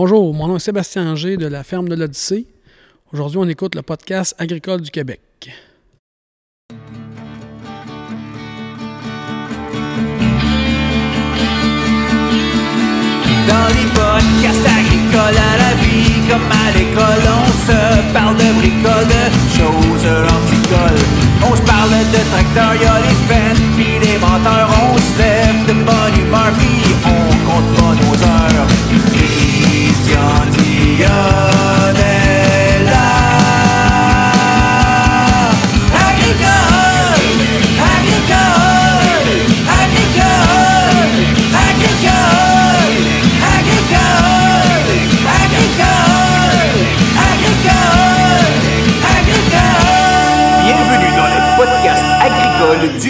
Bonjour, mon nom est Sébastien Anger de la ferme de l'Odyssée. Aujourd'hui, on écoute le podcast agricole du Québec. Dans les podcasts agricoles à la vie, comme à l'école, on se parle de bricoles, de choses anticoles. On se parle de tracteurs, y'a les fans, pis les menteurs, on se lève de bonne humeur, pis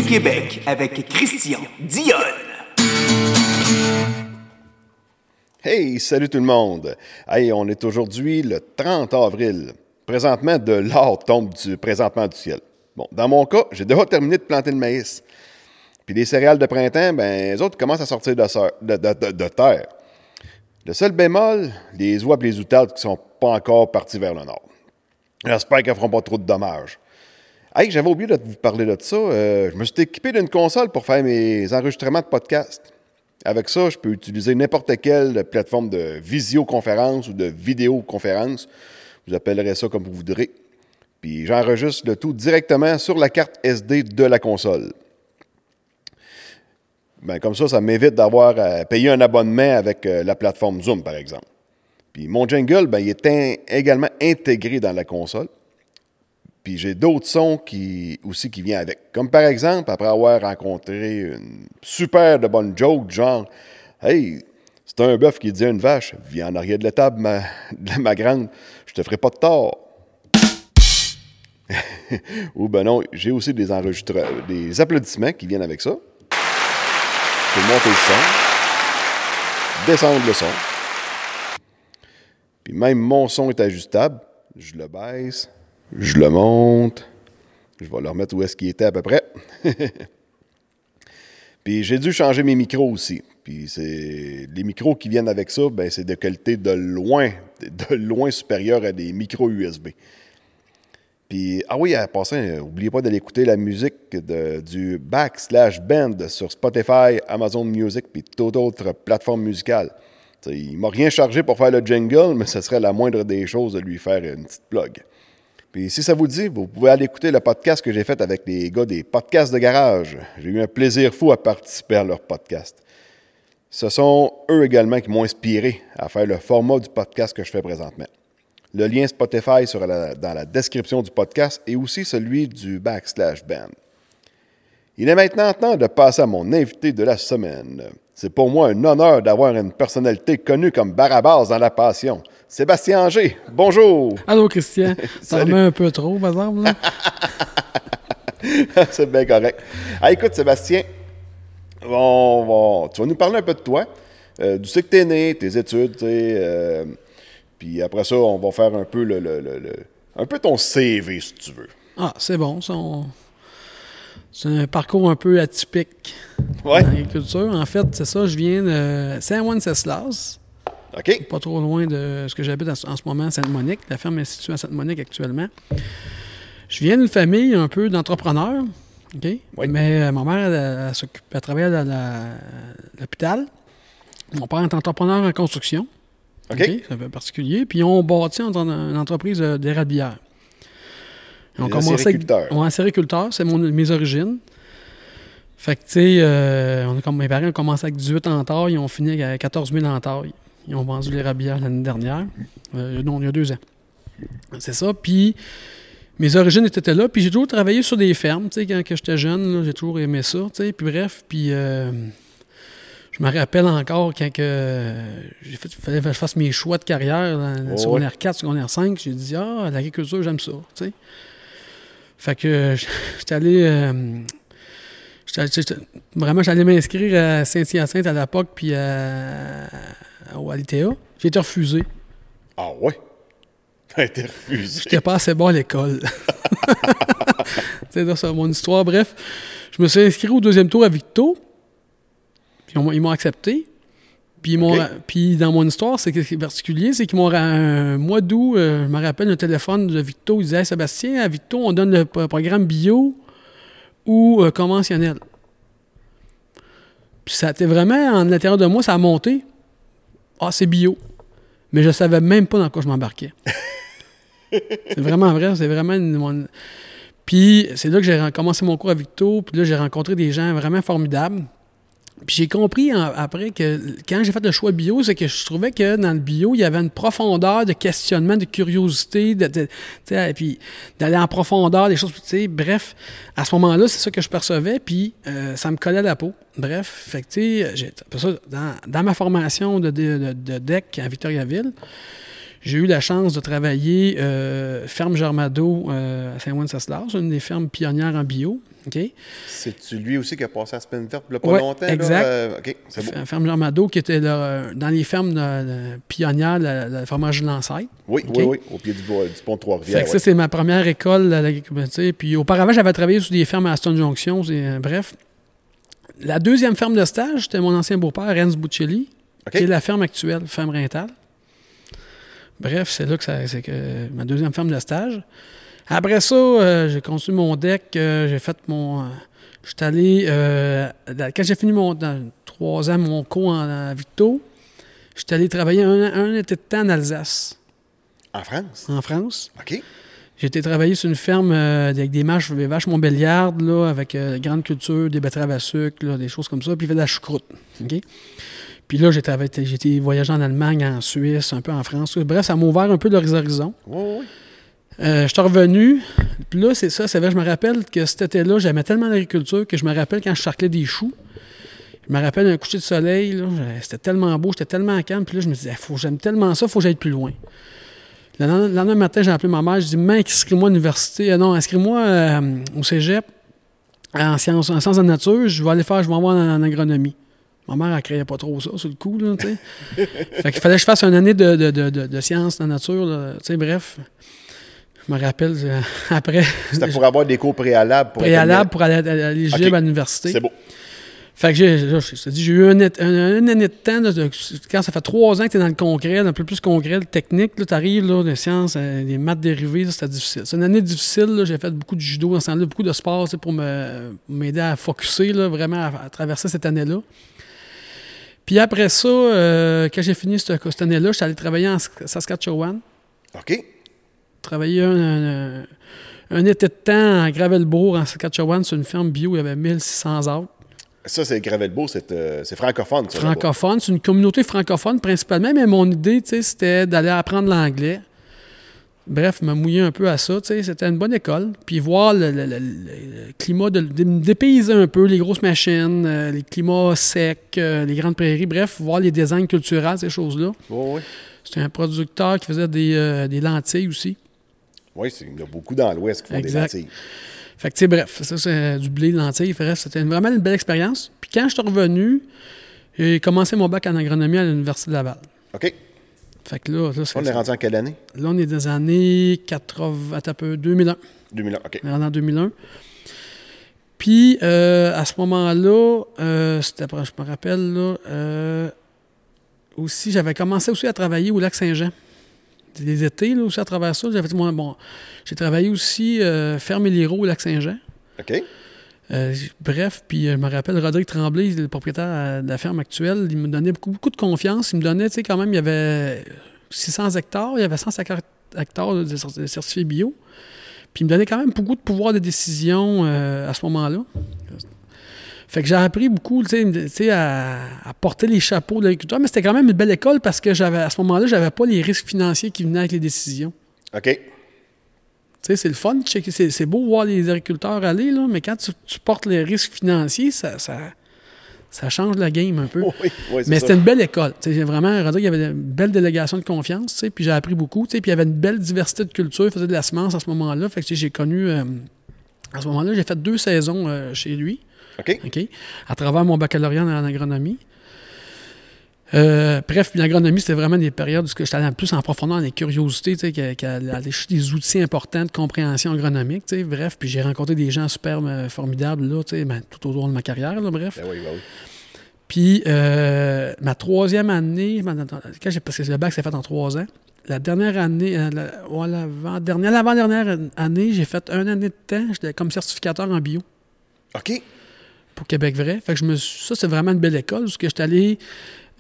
Québec avec Christian Dionne. Hey, salut tout le monde! Hey, on est aujourd'hui le 30 avril. Présentement, de l'or tombe du, présentement du ciel. Bon, dans mon cas, j'ai déjà terminé de planter le maïs. Puis les céréales de printemps, ben, les autres commencent à sortir de, terre. Le seul bémol, les oies et les outardes qui sont pas encore partis vers le nord. J'espère qu'elles feront pas trop de dommages. Hey, j'avais oublié de vous parler de ça. Euh, je me suis équipé d'une console pour faire mes enregistrements de podcast. Avec ça, je peux utiliser n'importe quelle plateforme de visioconférence ou de vidéoconférence. Vous appellerez ça comme vous voudrez. Puis j'enregistre le tout directement sur la carte SD de la console. Ben, comme ça, ça m'évite d'avoir à payer un abonnement avec euh, la plateforme Zoom, par exemple. Puis mon jingle, ben, il est également intégré dans la console. Puis j'ai d'autres sons qui, aussi qui viennent avec. Comme par exemple, après avoir rencontré une super de bonne joke, genre Hey, c'est un bœuf qui dit à une vache, viens en arrière de la table, ma, de ma grande, je te ferai pas de tort. Ou ben non, j'ai aussi des enregistrements, des applaudissements qui viennent avec ça. Je peux monter le son, descendre le son. Puis même mon son est ajustable. Je le baisse, je le monte. Je vais le remettre où est-ce qu'il était à peu près. Puis j'ai dû changer mes micros aussi. Puis c'est les micros qui viennent avec ça, ben c'est de qualité de loin, de loin supérieure à des micros USB. Puis, ah oui, à passant, euh, n'oubliez pas d'aller écouter la musique de- du Backslash Band sur Spotify, Amazon Music, puis toute autre plateforme musicale. T'sais, il m'a rien chargé pour faire le jingle, mais ce serait la moindre des choses de lui faire une petite plug. Puis si ça vous dit, vous pouvez aller écouter le podcast que j'ai fait avec les gars des podcasts de garage. J'ai eu un plaisir fou à participer à leur podcast. Ce sont eux également qui m'ont inspiré à faire le format du podcast que je fais présentement. Le lien Spotify sera dans la description du podcast et aussi celui du backslash band. Il est maintenant temps de passer à mon invité de la semaine. C'est pour moi un honneur d'avoir une personnalité connue comme Barabas dans la passion. Sébastien Anger, bonjour! Allô, Christian. Ça remet un peu trop, par exemple. là? C'est bien correct. Ah, écoute, Sébastien, on tu vas nous parler un peu de toi, euh, d'où c'est que tu es né, tes études, euh, puis après ça, on va faire un peu le, le- le- le- un peu ton CV, si tu veux. Ah, c'est bon. ça, on- C'est un parcours un peu atypique Ouais. dans l'agriculture. En fait, c'est ça, je viens de Saint-Wenceslas, OK? pas trop loin de ce que j'habite en ce moment, Sainte-Monique. La ferme est située à Sainte-Monique actuellement. Je viens d'une famille un peu d'entrepreneurs. OK? Oui. Mais euh, ma mère, elle, elle, elle s'occupe- elle travaillait à l'hôpital. Mon père est entrepreneur en construction. OK? C'est un peu particulier. Puis on bâtit une entreprise euh, d'érablière. Et Des acériculteurs. Ouais, acériculteur, c'est mes origines. Fait que, tu sais, euh, on comme mes parents ont commencé avec 18 entailles, ils ont fini avec 14 000 entailles. Ils ont vendu l'érablière l'année dernière. Euh, non, il y a deux ans. C'est ça. Puis mes origines étaient là. Puis j'ai toujours travaillé sur des fermes, tu sais, quand j'étais jeune, j'ai toujours aimé ça, tu sais. Puis bref, puis euh, je me rappelle encore quand que j'ai fait, fallait que je fasse mes choix de carrière dans Oh, secondaire 4, secondaire 5. J'ai dit, ah, l'agriculture, j'aime ça, tu sais. Fait que j'étais allé. euh, vraiment, j'allais m'inscrire à Saint-Hyacinthe à l'époque, puis à, au Altea. J'ai été refusé. Ah ouais? T'as été refusé? J'étais pas assez bon à l'école. c'est ça, c'est mon histoire. Bref, je me suis inscrit au deuxième tour à Victo. Puis ils m'ont accepté. Puis, puis dans mon histoire, c'est qui est particulier, c'est qu'ils m'ont un mois d'août, euh, je me rappelle un téléphone de Victo, il disait Hey, Sébastien, à Victo, on donne le programme bio ou euh, conventionnel. Puis ça a été vraiment, en l'intérieur de moi, ça a monté. Ah, c'est bio. Mais je savais même pas dans quoi je m'embarquais. c'est vraiment vrai, c'est vraiment une- mon- Puis c'est là que j'ai commencé mon cours à Victo, puis là j'ai rencontré des gens vraiment formidables. Puis j'ai compris après que quand j'ai fait le choix bio, c'est que je trouvais que dans le bio, il y avait une profondeur de questionnement, de curiosité, de, et puis d'aller en profondeur, des choses, bref, à ce moment-là, c'est ça que je percevais, puis euh, ça me collait à la peau. Bref, fait que, j'ai- dans, dans ma formation de, de, de- de DEC à Victoriaville, j'ai eu la chance de travailler euh, ferme Germado euh, à Saint-Wenceslas, une des fermes pionnières en bio. OK? C'est-tu lui aussi qui a passé à semaine verte pas Ouais, longtemps? là? exact. Euh, OK, c'est Ferme Germado, qui était là, euh, dans les fermes de- de pionnières, le, le fromage de l'ancêtre. Oui, oui, oui, au pied du, du pont de Trois-Rivières. ça, c'est ma première école à l'agriculture. Puis auparavant, j'avais travaillé sur des fermes à Aston Junction. euh, bref. La deuxième ferme de stage, c'était mon ancien beau-père, Renz Buccelli, qui est la ferme actuelle, ferme Rintal. Bref, c'est là que ça- c'est que ma deuxième ferme de stage. Après ça, euh, j'ai continué mon deck, euh, j'ai fait mon. euh, je suis allé. dans- quand j'ai fini mon dans trois ans mon cours en, à Victo, je suis allé travailler un, un été de temps en Alsace, En France? en France. OK. J'ai été travailler sur une ferme euh, avec des vaches, des vaches Montbéliardes, là, avec euh, grande culture, des betteraves à sucre, là, des choses comme ça, puis il fait de la choucroute. OK? Puis là, j'ai été voyager en Allemagne, en Suisse, un peu en France. Bref, ça m'a ouvert un peu leurs horizons. Oui, oui. Euh, je suis revenu, puis là, c'est ça, c'est vrai, je me rappelle que cet été-là, j'aimais tellement l'agriculture que je me rappelle quand je charclais des choux. Je me rappelle un coucher de soleil, là, c'était tellement beau, j'étais tellement calme, puis là, je me disais, faut, j'aime tellement ça, faut que j'aille plus loin. Le lendemain, le lendemain matin, j'ai appelé ma mère, je dis, maman, inscris-moi à l'université, Euh, non, inscris-moi euh, au cégep en sciences, en sciences de la nature, je vais aller faire, je vais avoir en, en agronomie. Ma mère, elle créait pas trop ça sur le coup, là, tu sais. fait qu'il fallait que je fasse une année de, de, de, de, de sciences de la nature, tu sais, bref. Je me rappelle, euh, après, C'était pour avoir des cours préalables. Pour préalable pour aller à- éligible l'université. C'est beau. Fait que j'ai, j'ai eu un, un- une année de temps, là, de- quand ça fait trois ans que tu es dans le concret, un peu plus concret, le technique, tu arrives, là, des sciences, euh, des maths dérivées, c'était difficile. C'est une année difficile, j'ai fait beaucoup de judo dans ce temps-là, beaucoup de sport pour m'aider à focusser, là, vraiment à, à traverser cette année-là. Puis après ça, euh, quand j'ai fini cette, cette année-là, je suis allé travailler en Saskatchewan. OK. Travailler un, un, un été de temps à Gravelbourg, en Saskatchewan, sur une ferme bio, il y avait 1600 arbres. Ça, c'est Gravelbeau, c'est euh, c'est francophone. Ça, francophone. C'est une communauté francophone principalement, mais mon idée, tu sais, c'était d'aller apprendre l'anglais. Bref, me mouiller un peu à ça, tu sais, c'était une bonne école. Puis voir le, le- le- le climat, de, de me dépayser un peu, les grosses machines, euh, les climats secs, euh, les grandes prairies, bref, voir les designs culturels, ces choses-là. Oui. C'était un producteur qui faisait des, euh, des lentilles aussi. Oui, il y en a beaucoup dans l'Ouest qui font Exact. des lentilles. Fait que, tu sais, bref, ça, c'est du blé, de lentilles. Bref, c'était vraiment une belle expérience. Puis quand je suis revenu, j'ai commencé mon bac en agronomie à l'Université de Laval. OK. Fait que là, là, On est rendu en quelle année? Là, on est des années 80, attends un peu, 2001. 2001. OK. On est rendu en 2001. Puis, euh, à ce moment-là, euh, c'était, après, je me rappelle, là, euh, aussi, j'avais commencé aussi à travailler au lac Saint-Jean. Les étés, là, aussi, à travers ça, j'avais moi, bon, j'ai travaillé aussi euh, ferme Liro au lac Saint-Jean. OK. Euh, bref, puis euh, je me rappelle, Rodrigue Tremblay, le propriétaire de la ferme actuelle, il me donnait beaucoup, beaucoup de confiance. Il me donnait, tu sais, quand même, il y avait 600 hectares, il y avait 150 hectares de certifiés bio. Puis il me donnait quand même beaucoup de pouvoir de décision euh, à ce moment-là. Fait que j'ai appris beaucoup, tu sais, à, à porter les chapeaux de l'agriculteur, mais c'était quand même une belle école parce que j'avais à ce moment-là, j'avais pas les risques financiers qui venaient avec les décisions. OK. Tu sais, c'est le fun, de checker- c'est beau voir les agriculteurs aller, là, mais quand tu, tu portes les risques financiers, ça, ça, ça change la game un peu. Oui, oui, c'est mais c'était une belle école. Tu sais, vraiment, Rodrigue, il y avait une belle délégation de confiance, tu sais, puis j'ai appris beaucoup. tu sais, Puis il y avait une belle diversité de culture, il faisait de la semence à ce moment-là. Fait que j'ai connu, euh, à ce moment-là, j'ai fait deux saisons euh, chez lui. OK? OK? À travers mon baccalauréat en agronomie. Euh, bref, l'agronomie, c'était vraiment des périodes où j'étais allé plus en profondeur dans les curiosités, tu sais, qu'à- qu'à aller chercher des outils importants de compréhension agronomique, tu sais, bref, puis j'ai rencontré des gens super euh, formidables, là, tu sais, ben, tout au long de ma carrière, là, bref. Ben oui, ben oui. Puis, euh, ma troisième année, quand j'ai, parce que le bac s'est fait en trois ans, la dernière année, l'avant-dernière année, j'ai fait un année de temps, j'étais comme certificateur en bio OK. Pour Québec vrai. Fait que je me suis- ça, c'est vraiment une belle école, parce que j'étais allé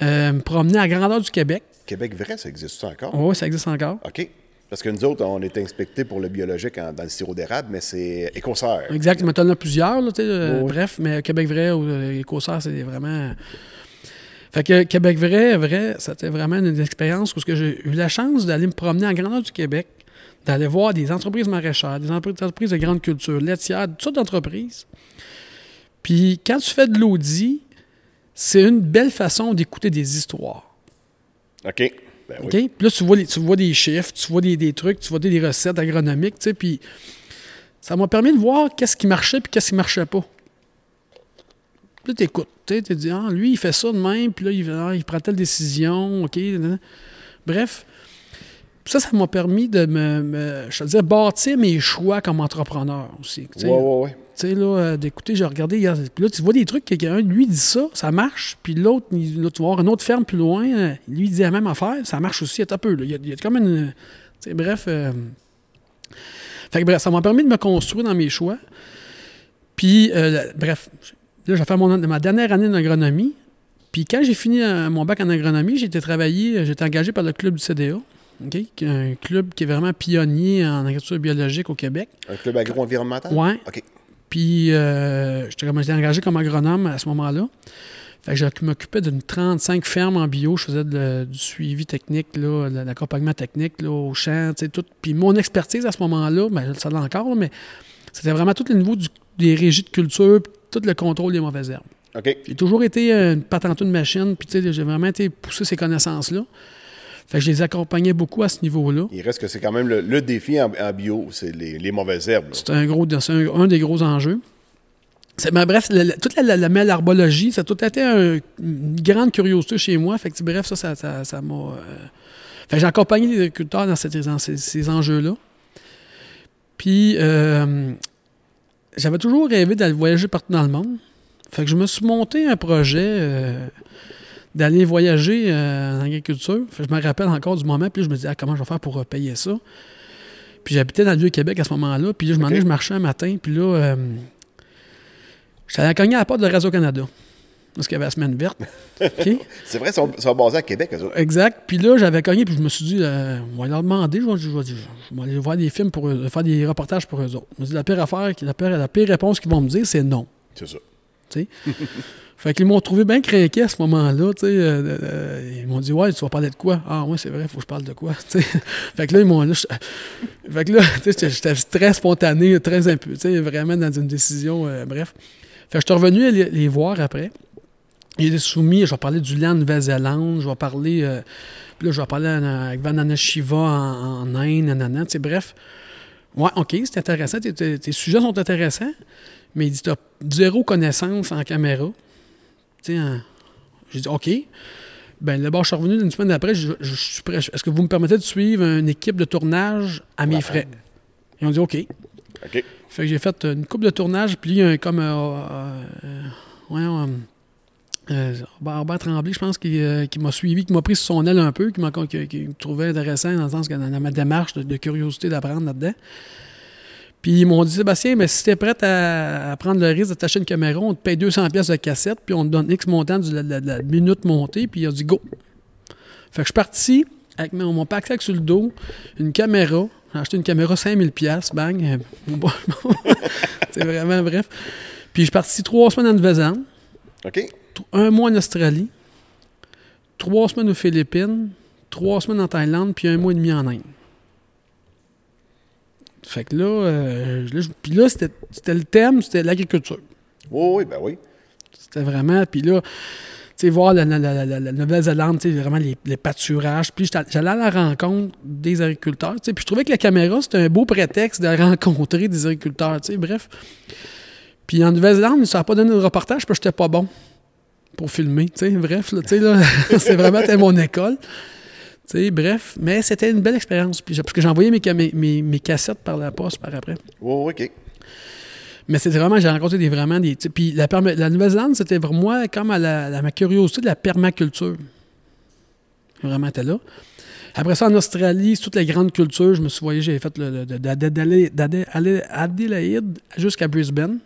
euh, me promener à grandeur du Québec. Québec vrai, ça existe encore? Oui, ça existe encore. OK. Parce que nous autres, on est inspectés pour le biologique en- dans le sirop d'érable, mais c'est écossaire. Exact, mais t'en as plusieurs, là, euh, Oui, bref, mais Québec vrai ou euh, Écossais, c'est vraiment... Fait que Québec vrai, vrai, c'était vraiment une expérience où ce que j'ai eu la chance d'aller me promener en grandeur du Québec, d'aller voir des entreprises maraîchères, des entreprises de grande culture, laitières, toutes sortes d'entreprises. Puis quand tu fais de l'audit, c'est une belle façon d'écouter des histoires. OK. Ben oui. OK? Puis là, tu vois, les- tu vois des chiffres, tu vois des, des trucs, tu vois des, des recettes agronomiques, tu sais, puis ça m'a permis de voir qu'est-ce qui marchait puis qu'est-ce qui marchait pas. Puis là, t'écoutes, tu te dis, ah, lui, il fait ça de même, puis là, il, ah, il prend telle décision, OK? Bref. Puis ça, ça m'a permis de me, me- je te dire, bâtir mes choix comme entrepreneur aussi. Ouais, ouais, ouais. Tu sais, là, euh, d'écouter, j'ai regardé, hier, puis là, tu vois des trucs, quelqu'un, lui, dit ça, ça marche, puis l'autre, là, tu vas voir une autre ferme plus loin, euh, lui, il dit la même affaire, ça marche aussi, un peu, là. Il y a, il y a comme une... Tu sais, bref... euh, fait que bref, ça m'a permis de me construire dans mes choix. Puis, euh, bref, là, j'ai fait mon, ma dernière année d'agronomie, puis quand j'ai fini mon bac en agronomie, j'ai été travailler, j'ai été engagé par le club du CDA, OK, qui est un club qui est vraiment pionnier en agriculture biologique au Québec. Un club agro-environnemental? OK. Puis, euh, j'étais engagé comme agronome à ce moment-là. Fait que je m'occupais d'une 35 fermes en bio. Je faisais de- du suivi technique, là, de l'accompagnement technique là, au champ, tu sais, tout. Puis mon expertise à ce moment-là, ben, ça l'ai encore, là, mais c'était vraiment tout le niveau du- des régies de culture, puis tout le contrôle des mauvaises herbes. J'ai toujours été euh, une patenteuse de machine, puis tu sais, j'ai vraiment été pousser ces connaissances-là. Fait que je les accompagnais beaucoup à ce niveau-là. Il reste que c'est quand même le, le défi en, en bio, c'est les, les mauvaises herbes. C'est un gros, c'est un, un des gros enjeux. Mais bref, toute la, la, mélarbologie, ça a tout été un- une grande curiosité chez moi. Fait que, bref, ça, ça, ça, ça m'a. euh, Fait que j'ai accompagné les agriculteurs dans, cette- dans ces, ces enjeux-là. Puis, euh, j'avais toujours rêvé d'aller voyager partout dans le monde. Fait que je me suis monté un projet euh, d'aller voyager euh, en agriculture. Fait je me rappelle encore du moment, puis là, je me disais, ah, comment je vais faire pour euh, payer ça? Puis j'habitais dans le Vieux-Québec à ce moment-là. Puis là, je m'en Ok. allais, je marchais un matin. Puis là, euh, j'étais allé cogner à la porte de Radio-Canada. Parce qu'il y avait la semaine verte. C'est vrai, ils sont, basés à Québec, eux autres. Exact. Puis là, j'avais cogné, puis je me suis dit, euh, on va leur demander, je vais, je vais- je vais aller voir des films pour eux, faire des reportages pour eux autres. Je me dis, la pire affaire, la pire, la pire réponse qu'ils vont me dire, c'est non. C'est ça. fait qu'ils m'ont trouvé bien craqué à ce moment-là. sais, euh, euh, ils m'ont dit Ouais, tu vas parler de quoi? Ah, ouais, c'est vrai, il faut que je parle de quoi? fait que là, ils m'ont. là, fait que là, j'étais- très spontané, très impu, tu sais, vraiment dans une décision. euh, bref. Fait que je suis revenu les, voir après. Il est soumis, je vais parler du land Nouvelle-Zélande, je vais parler. euh, là, je vais parler avec Vandana Shiva en, en Inde, nanana, bref. Ouais, OK, c'est intéressant. Tes sujets sont intéressants, mais il dit tu as zéro connaissance en caméra. Tu sais, en- J'ai dit OK. Ben, là-bas, je suis revenu une semaine après. Je, je suis prêt. Est-ce que vous me permettez de suivre une équipe de tournage à mes frais? Ils ont dit OK. OK. Fait que j'ai fait une coupe de tournage, puis il y a un comme. euh, euh, euh, euh, Robert- Tremblay, je pense, qui, euh, qui m'a suivi, qui m'a pris sur son aile un peu, qui, m'a, qui, qui me trouvait intéressant dans le sens que dans, dans ma démarche de, de curiosité d'apprendre là-dedans. Puis ils m'ont dit, Sébastien, mais si tu es prêt à, à prendre le risque de t'acheter une caméra, on te paye 200 pièces de cassette, puis on te donne X montant de la, de minute montée, puis il a dit go. Fait que je suis parti avec mon, mon pack sur le dos, une caméra. J'ai acheté une caméra 5000 pièces, bang. euh, C'est vraiment bref. Puis je suis parti trois semaines en Nouvelle-Zélande, OK. un mois en Australie, trois semaines aux Philippines, trois semaines en Thaïlande, puis un mois et demi en Inde. Fait que là, euh, là, puis là, c'était le thème, c'était l'agriculture. Oui, oui, ben oui. C'était vraiment. Puis là, tu sais, voir la, la- la- la- la Nouvelle-Zélande, tu sais, vraiment les, les pâturages. Puis j'allais à la rencontre des agriculteurs. tu sais, Puis je trouvais que la caméra, c'était un beau prétexte de rencontrer des agriculteurs. tu sais, Bref. Puis en Nouvelle-Zélande, ça n'a pas donné de reportage parce que j'étais pas bon pour filmer. tu sais, Bref, là, tu sais, là, c'est vraiment mon école. Bref, mais c'était une belle expérience. Parce que j'ai envoyé mes, mes, mes- mes cassettes par la poste par après. Oui, OK. Mais c'était vraiment, j'ai rencontré des, vraiment des. Puis la, la Nouvelle-Zélande, c'était pour moi comme à, la, ma curiosité de la permaculture. Vraiment, était là. Après ça, en Australie, c'est toutes les grandes cultures. Je me suis voyagé, j'ai fait d'Adélaïde d'Adé- Adélaïde jusqu'à Brisbane.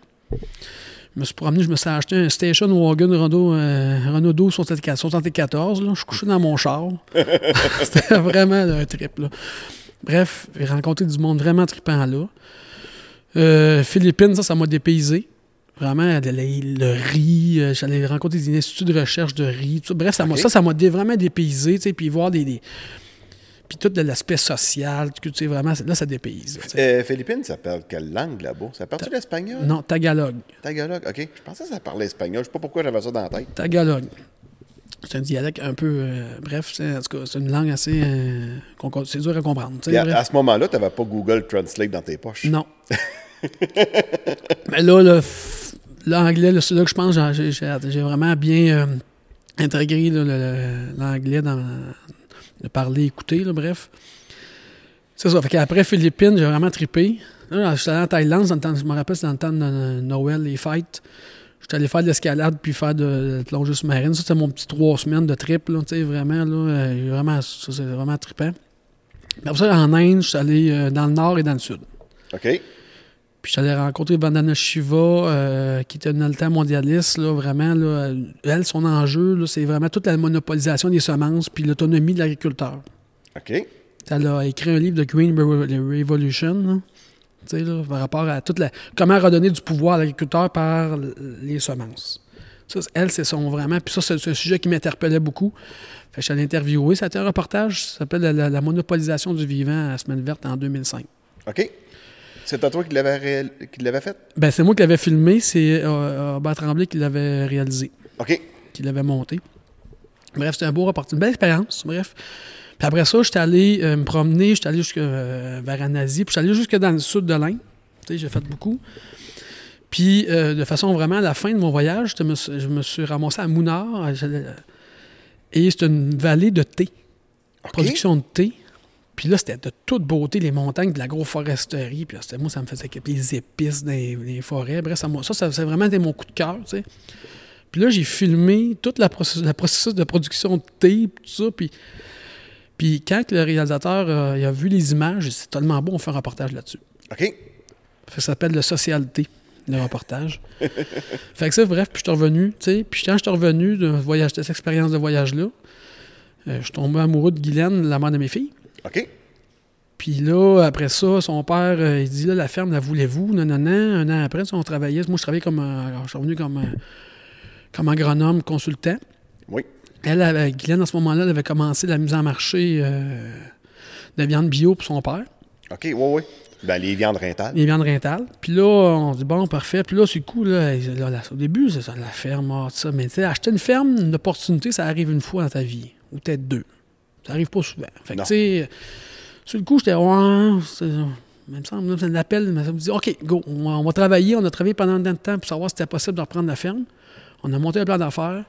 Je me suis promené, je me suis acheté un station wagon Renault, euh, Renault 12 74. Là. Je suis couché dans mon char. C'était vraiment un trip. Là. Bref, j'ai rencontré du monde vraiment trippant là. Euh, Philippines, ça, ça m'a dépaysé. Vraiment, le riz. euh, J'allais rencontrer des instituts de recherche de riz. tout ça. Bref, ça m'a Ok. ça, ça m'a dé- vraiment dépaysé. Puis voir des. des- puis tout de l'aspect social. Tu sais, vraiment, là, ça dépayse. Euh, Philippines, ça parle quelle langue là-bas? Ça parle-tu l'espagnol? Non, Tagalog. Tagalog, OK. Je pensais que ça parlait espagnol. Je sais pas pourquoi j'avais ça dans la tête. Tagalog. C'est un dialecte un peu. euh, bref, c'est, en tout cas, c'est une langue assez. euh, c'est dur à comprendre. à, ce moment-là, tu n'avais pas Google Translate dans tes poches. Non. Mais là, le l'anglais, c'est là que je pense que j'ai, vraiment bien euh, intégré l'anglais dans parler, écouter, bref. C'est ça. Fait qu'après Philippines, j'ai vraiment trippé. Là, je suis allé en Thaïlande, je me rappelle, c'était dans le temps de Noël, les fêtes. J'étais allé faire de l'escalade puis faire de la plongée sous-marine. Ça, c'était mon petit trois semaines de trip, là, vraiment, là, euh, vraiment, ça, c'est vraiment trippant. Après ça, en Inde, je suis allé euh, dans le nord et dans le sud. OK? Puis j'allais rencontrer Vandana Shiva, euh, qui était une alta mondialiste, là, vraiment. Là, elle, son enjeu, là, c'est vraiment toute la monopolisation des semences puis l'autonomie de l'agriculteur. OK? Elle a écrit un livre de Green Revo- Revolution, là, là, par rapport à toute la, comment redonner du pouvoir à l'agriculteur par les semences. Ça, elle, c'est son vraiment. Puis ça, c'est un sujet qui m'interpellait beaucoup. Fait que je. Ça a été un reportage, ça s'appelle la, la- la monopolisation du vivant à Semaine verte en 2005. OK? C'est à toi qui l'avais l'avait fait? Ben, c'est moi qui l'avais filmé, c'est euh, Robert Tremblay qui l'avait réalisé, OK. qui l'avait monté. Bref, c'était un beau reportage, une belle expérience, bref. Puis après ça, j'étais allé euh, me promener, j'étais allé jusque, euh, vers en Asie, puis j'étais allé jusque dans le sud de l'Inde. Tu sais, j'ai fait beaucoup. Puis, euh, de façon vraiment à la fin de mon voyage, je me, suis- je me suis ramassé à Mounar, j'allais- et c'est une vallée de thé, production de thé. Puis là, c'était de toute beauté, les montagnes, de l'agroforesterie. Puis là, c'était moi, ça me faisait capoter les épices dans les, les forêts. Bref, ça, ça, ça, ça vraiment été mon coup de cœur, tu sais. Puis là, j'ai filmé toute la processus, la processus de production de thé, tout ça. Puis, puis quand le réalisateur euh, il a vu les images, c'est tellement beau, on fait un reportage là-dessus. OK? Que ça s'appelle le Social Thé, le reportage. fait que ça, bref, puis je suis revenu, tu sais. Puis quand je suis revenu de, voyage, de cette expérience de voyage-là, euh, je suis tombé amoureux de Guylaine, la mère de mes filles. OK? Puis là, après ça, son père, euh, il dit là, la ferme, la voulez-vous? Non, non, non. Un an après, on travaillait. Moi, je travaillais comme. euh, je suis revenu comme, euh, comme agronome consultant. Oui. Elle, avait, Guylaine, à ce moment-là, elle avait commencé la mise en marché euh, de viande bio pour son père, OK, oui, oui. Ben, les viandes rentales. les viandes rentales. Puis là, on dit bon, parfait. Puis là, c'est là, là, là, au début, c'est ça, la ferme, ah, tout ça. Mais tu sais, acheter une ferme, une opportunité, ça arrive une fois dans ta vie, ou peut-être deux. Ça arrive pas souvent. Fait que, tu sais, sur le coup, j'étais, ouais, c'est- il me semble, c'est un appel, mais ça me dit, OK, go, on va, on va travailler. On a travaillé pendant un temps pour savoir si c'était possible de reprendre la ferme. On a monté un plan d'affaires.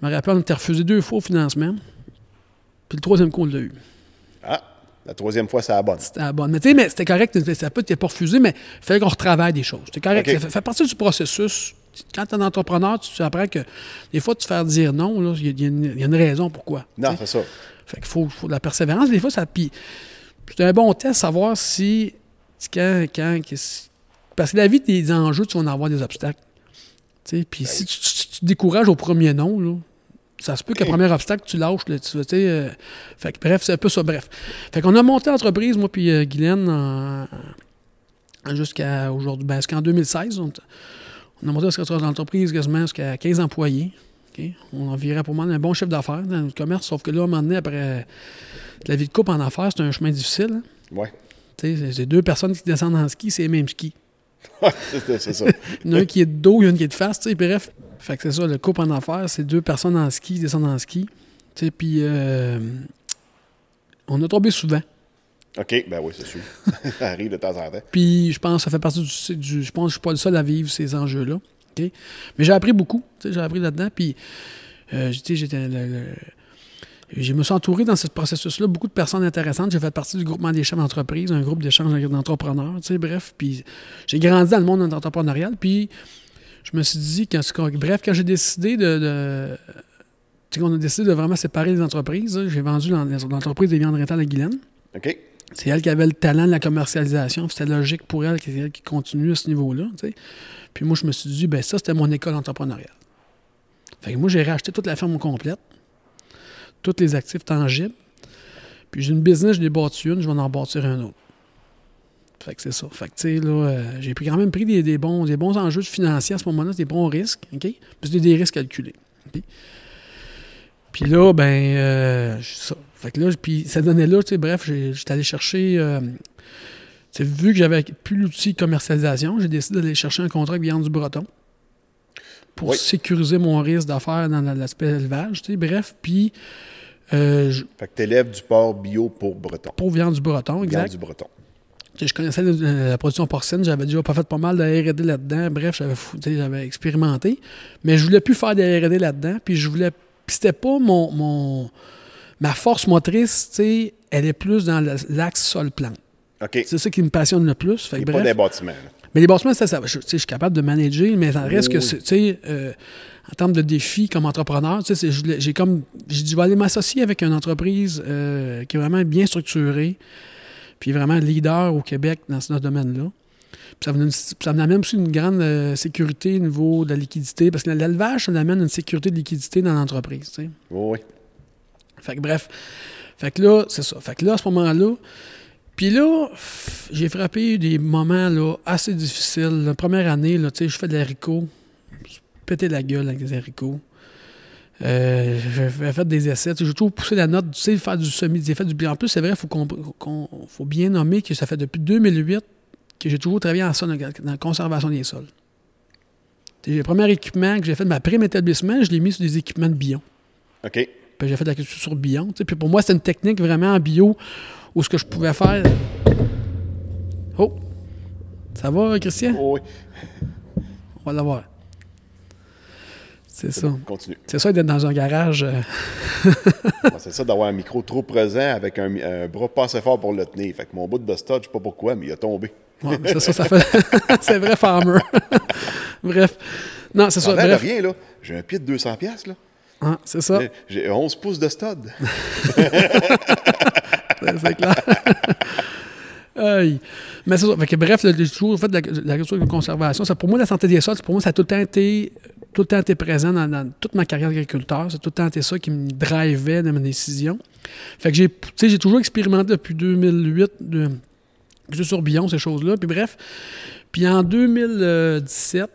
Je me rappelle, on était refusé deux fois au financement. Puis le troisième coup, on l'a eu. Ah, la troisième fois, c'est la bonne. C'était la bonne. Mais tu sais, mais c'était correct, ça peut être pas refusé, mais il fallait qu'on retravaille des choses. C'était correct. Ça fait, fait partie du processus. Quand tu es un entrepreneur, tu, tu apprends que des fois, tu te faire dire non, il y, a- y une- il y a une raison pourquoi. Non, c'est ça. Fait qu'il faut, faut de la persévérance. Des fois, ça. Puis, c'est un bon test, savoir si. Quand, quand, parce que la vie, des enjeux, tu vas en avoir des obstacles. Tu sais, Puis si tu, tu- tu te décourages au premier non, là, ça se peut que le premier obstacle, tu lâches. Là, tu, euh, fait que, bref, c'est un peu ça. Bref. Fait qu'on a monté l'entreprise, moi puis euh, Guylaine, en- en- jusqu'à aujourd'hui. Ben, jusqu'en 2016. On, on a monté l'entreprise quasiment jusqu'à 15 employés. On en virait pour moi un bon chiffre d'affaires dans le commerce, sauf que là, à un moment donné, après la vie de couple en affaires, c'est un chemin difficile. hein. Ouais. Tu sais, C'est deux personnes qui descendent en ski, c'est les mêmes skis. c'est c'est ça. Il y en a un qui est de dos, il y en a un qui est de face, tu sais, bref. Fait que c'est ça, le couple en affaires, c'est deux personnes en ski qui descendent en ski. Tu sais, puis euh, on a tombé souvent. OK, ben oui, c'est sûr. ça arrive de temps en temps. Puis je pense que ça fait partie du, du- Je pense que je suis pas le seul à vivre ces enjeux-là. Mais j'ai appris beaucoup. J'ai appris là-dedans. Puis euh, j'étais. Je me suis entouré dans ce processus-là beaucoup de personnes intéressantes. J'ai fait partie du groupement des chefs d'entreprise, un groupe d'échange d'entrepreneurs, tu sais, bref. Puis j'ai grandi dans le monde entrepreneurial. Puis je me suis dit, bref, quand j'ai décidé de. a décidé de vraiment séparer les entreprises, j'ai vendu l'en- l'entreprise des viandes rétales à Guylaine. C'est elle qui avait le talent de la commercialisation. C'était logique pour elle, c'est elle qui continue à ce niveau-là. Puis moi, je me suis dit, ben ça, c'était mon école entrepreneuriale. Fait que moi, j'ai racheté toute la ferme complète, tous les actifs tangibles. Puis j'ai une business, je l'ai bâti une, je vais en bâtir un autre. Fait que c'est ça. Fait que, tu sais, là, euh, j'ai quand même pris des, bons, des bons enjeux financiers à ce moment-là, des bons risques, OK? Puis c'était des risques calculés. Puis là, ben, euh, ça. Fait que là, puis cette année-là, tu sais, bref, j'étais allé chercher. euh, tu vu que j'avais plus l'outil de commercialisation, j'ai décidé d'aller chercher un contrat avec Viande du Breton pour Oui. sécuriser mon risque d'affaires dans la- l'aspect élevage, tu sais, bref. Puis, euh, je- Fait que t'élèves du porc bio pour Breton. pour Viande du Breton, Viande exact. du Breton. Tu Je connaissais la, production porcine, j'avais déjà pas fait pas mal de R&D là-dedans. Bref, j'avais tu expérimenté, mais je voulais plus faire de R&D là-dedans. Puis je voulais, c'était pas mon, mon ma force motrice, tu sais, elle est plus dans l'axe sol-plante. OK. C'est ça qui me passionne le plus. Fait pas des bâtiments. là. Mais les bâtiments, ça, ça je, tu sais, je suis capable de manager, mais ça reste que, Oui. tu sais, euh, en termes de défis comme entrepreneur, tu sais, j'ai comme, j'ai dit, je vais aller m'associer avec une entreprise euh, qui est vraiment bien structurée, puis vraiment leader au Québec dans ce domaine-là. Puis ça ça me amène aussi une grande euh, sécurité au niveau de la liquidité, parce que l'élevage, ça amène une sécurité de liquidité dans l'entreprise, tu sais. Oui, oui. Fait que bref. Fait que là, c'est ça. Fait que là, à ce moment-là, puis là, j'ai frappé des moments là, assez difficiles. La première année, là, je fais de l'haricot. Je pétais la gueule avec des haricots. Euh, j'ai fait des essais. J'ai toujours poussé la note, tu sais, faire du semi, j'ai fait du En plus, c'est vrai, il faut, qu'on- faut bien nommer que ça fait depuis 2008 que j'ai toujours travaillé en sol, dans la conservation des sols. Le premier équipement que j'ai fait de ma prime établissement, je l'ai mis sur des équipements de bion. OK. Puis j'ai fait de la culture sur bio. tu sais. Puis pour moi, c'était une technique vraiment en bio où ce que je pouvais faire. Oh! Ça va, Christian? Oui, On va l'avoir. C'est ça. continue. C'est ça d'être dans un garage. euh, c'est ça d'avoir un micro trop présent avec un, un bras pas assez fort pour le tenir. Fait que mon bout de stud, je sais pas pourquoi, mais il a tombé. ouais, c'est ça, ça fait. c'est vrai, farmer. Bref. Non, c'est Ça Bref. rien, là. J'ai un pied de 200 pièces là. Ah, c'est ça. J'ai- J'ai 11 pouces de stud. C'est clair. Aïe. Mais c'est ça. Fait que, bref, j'ai toujours fait de la, de la culture de conservation. Ça, pour moi, la santé des sols, pour moi, ça a tout le temps été, tout le temps été présent dans, dans toute ma carrière d'agriculteur. C'est tout le temps été ça qui me drivait dans mes décisions. Fait que j'ai, toujours expérimenté depuis 2008 de, juste sur Billon, ces choses-là. Puis bref. Puis en 2017,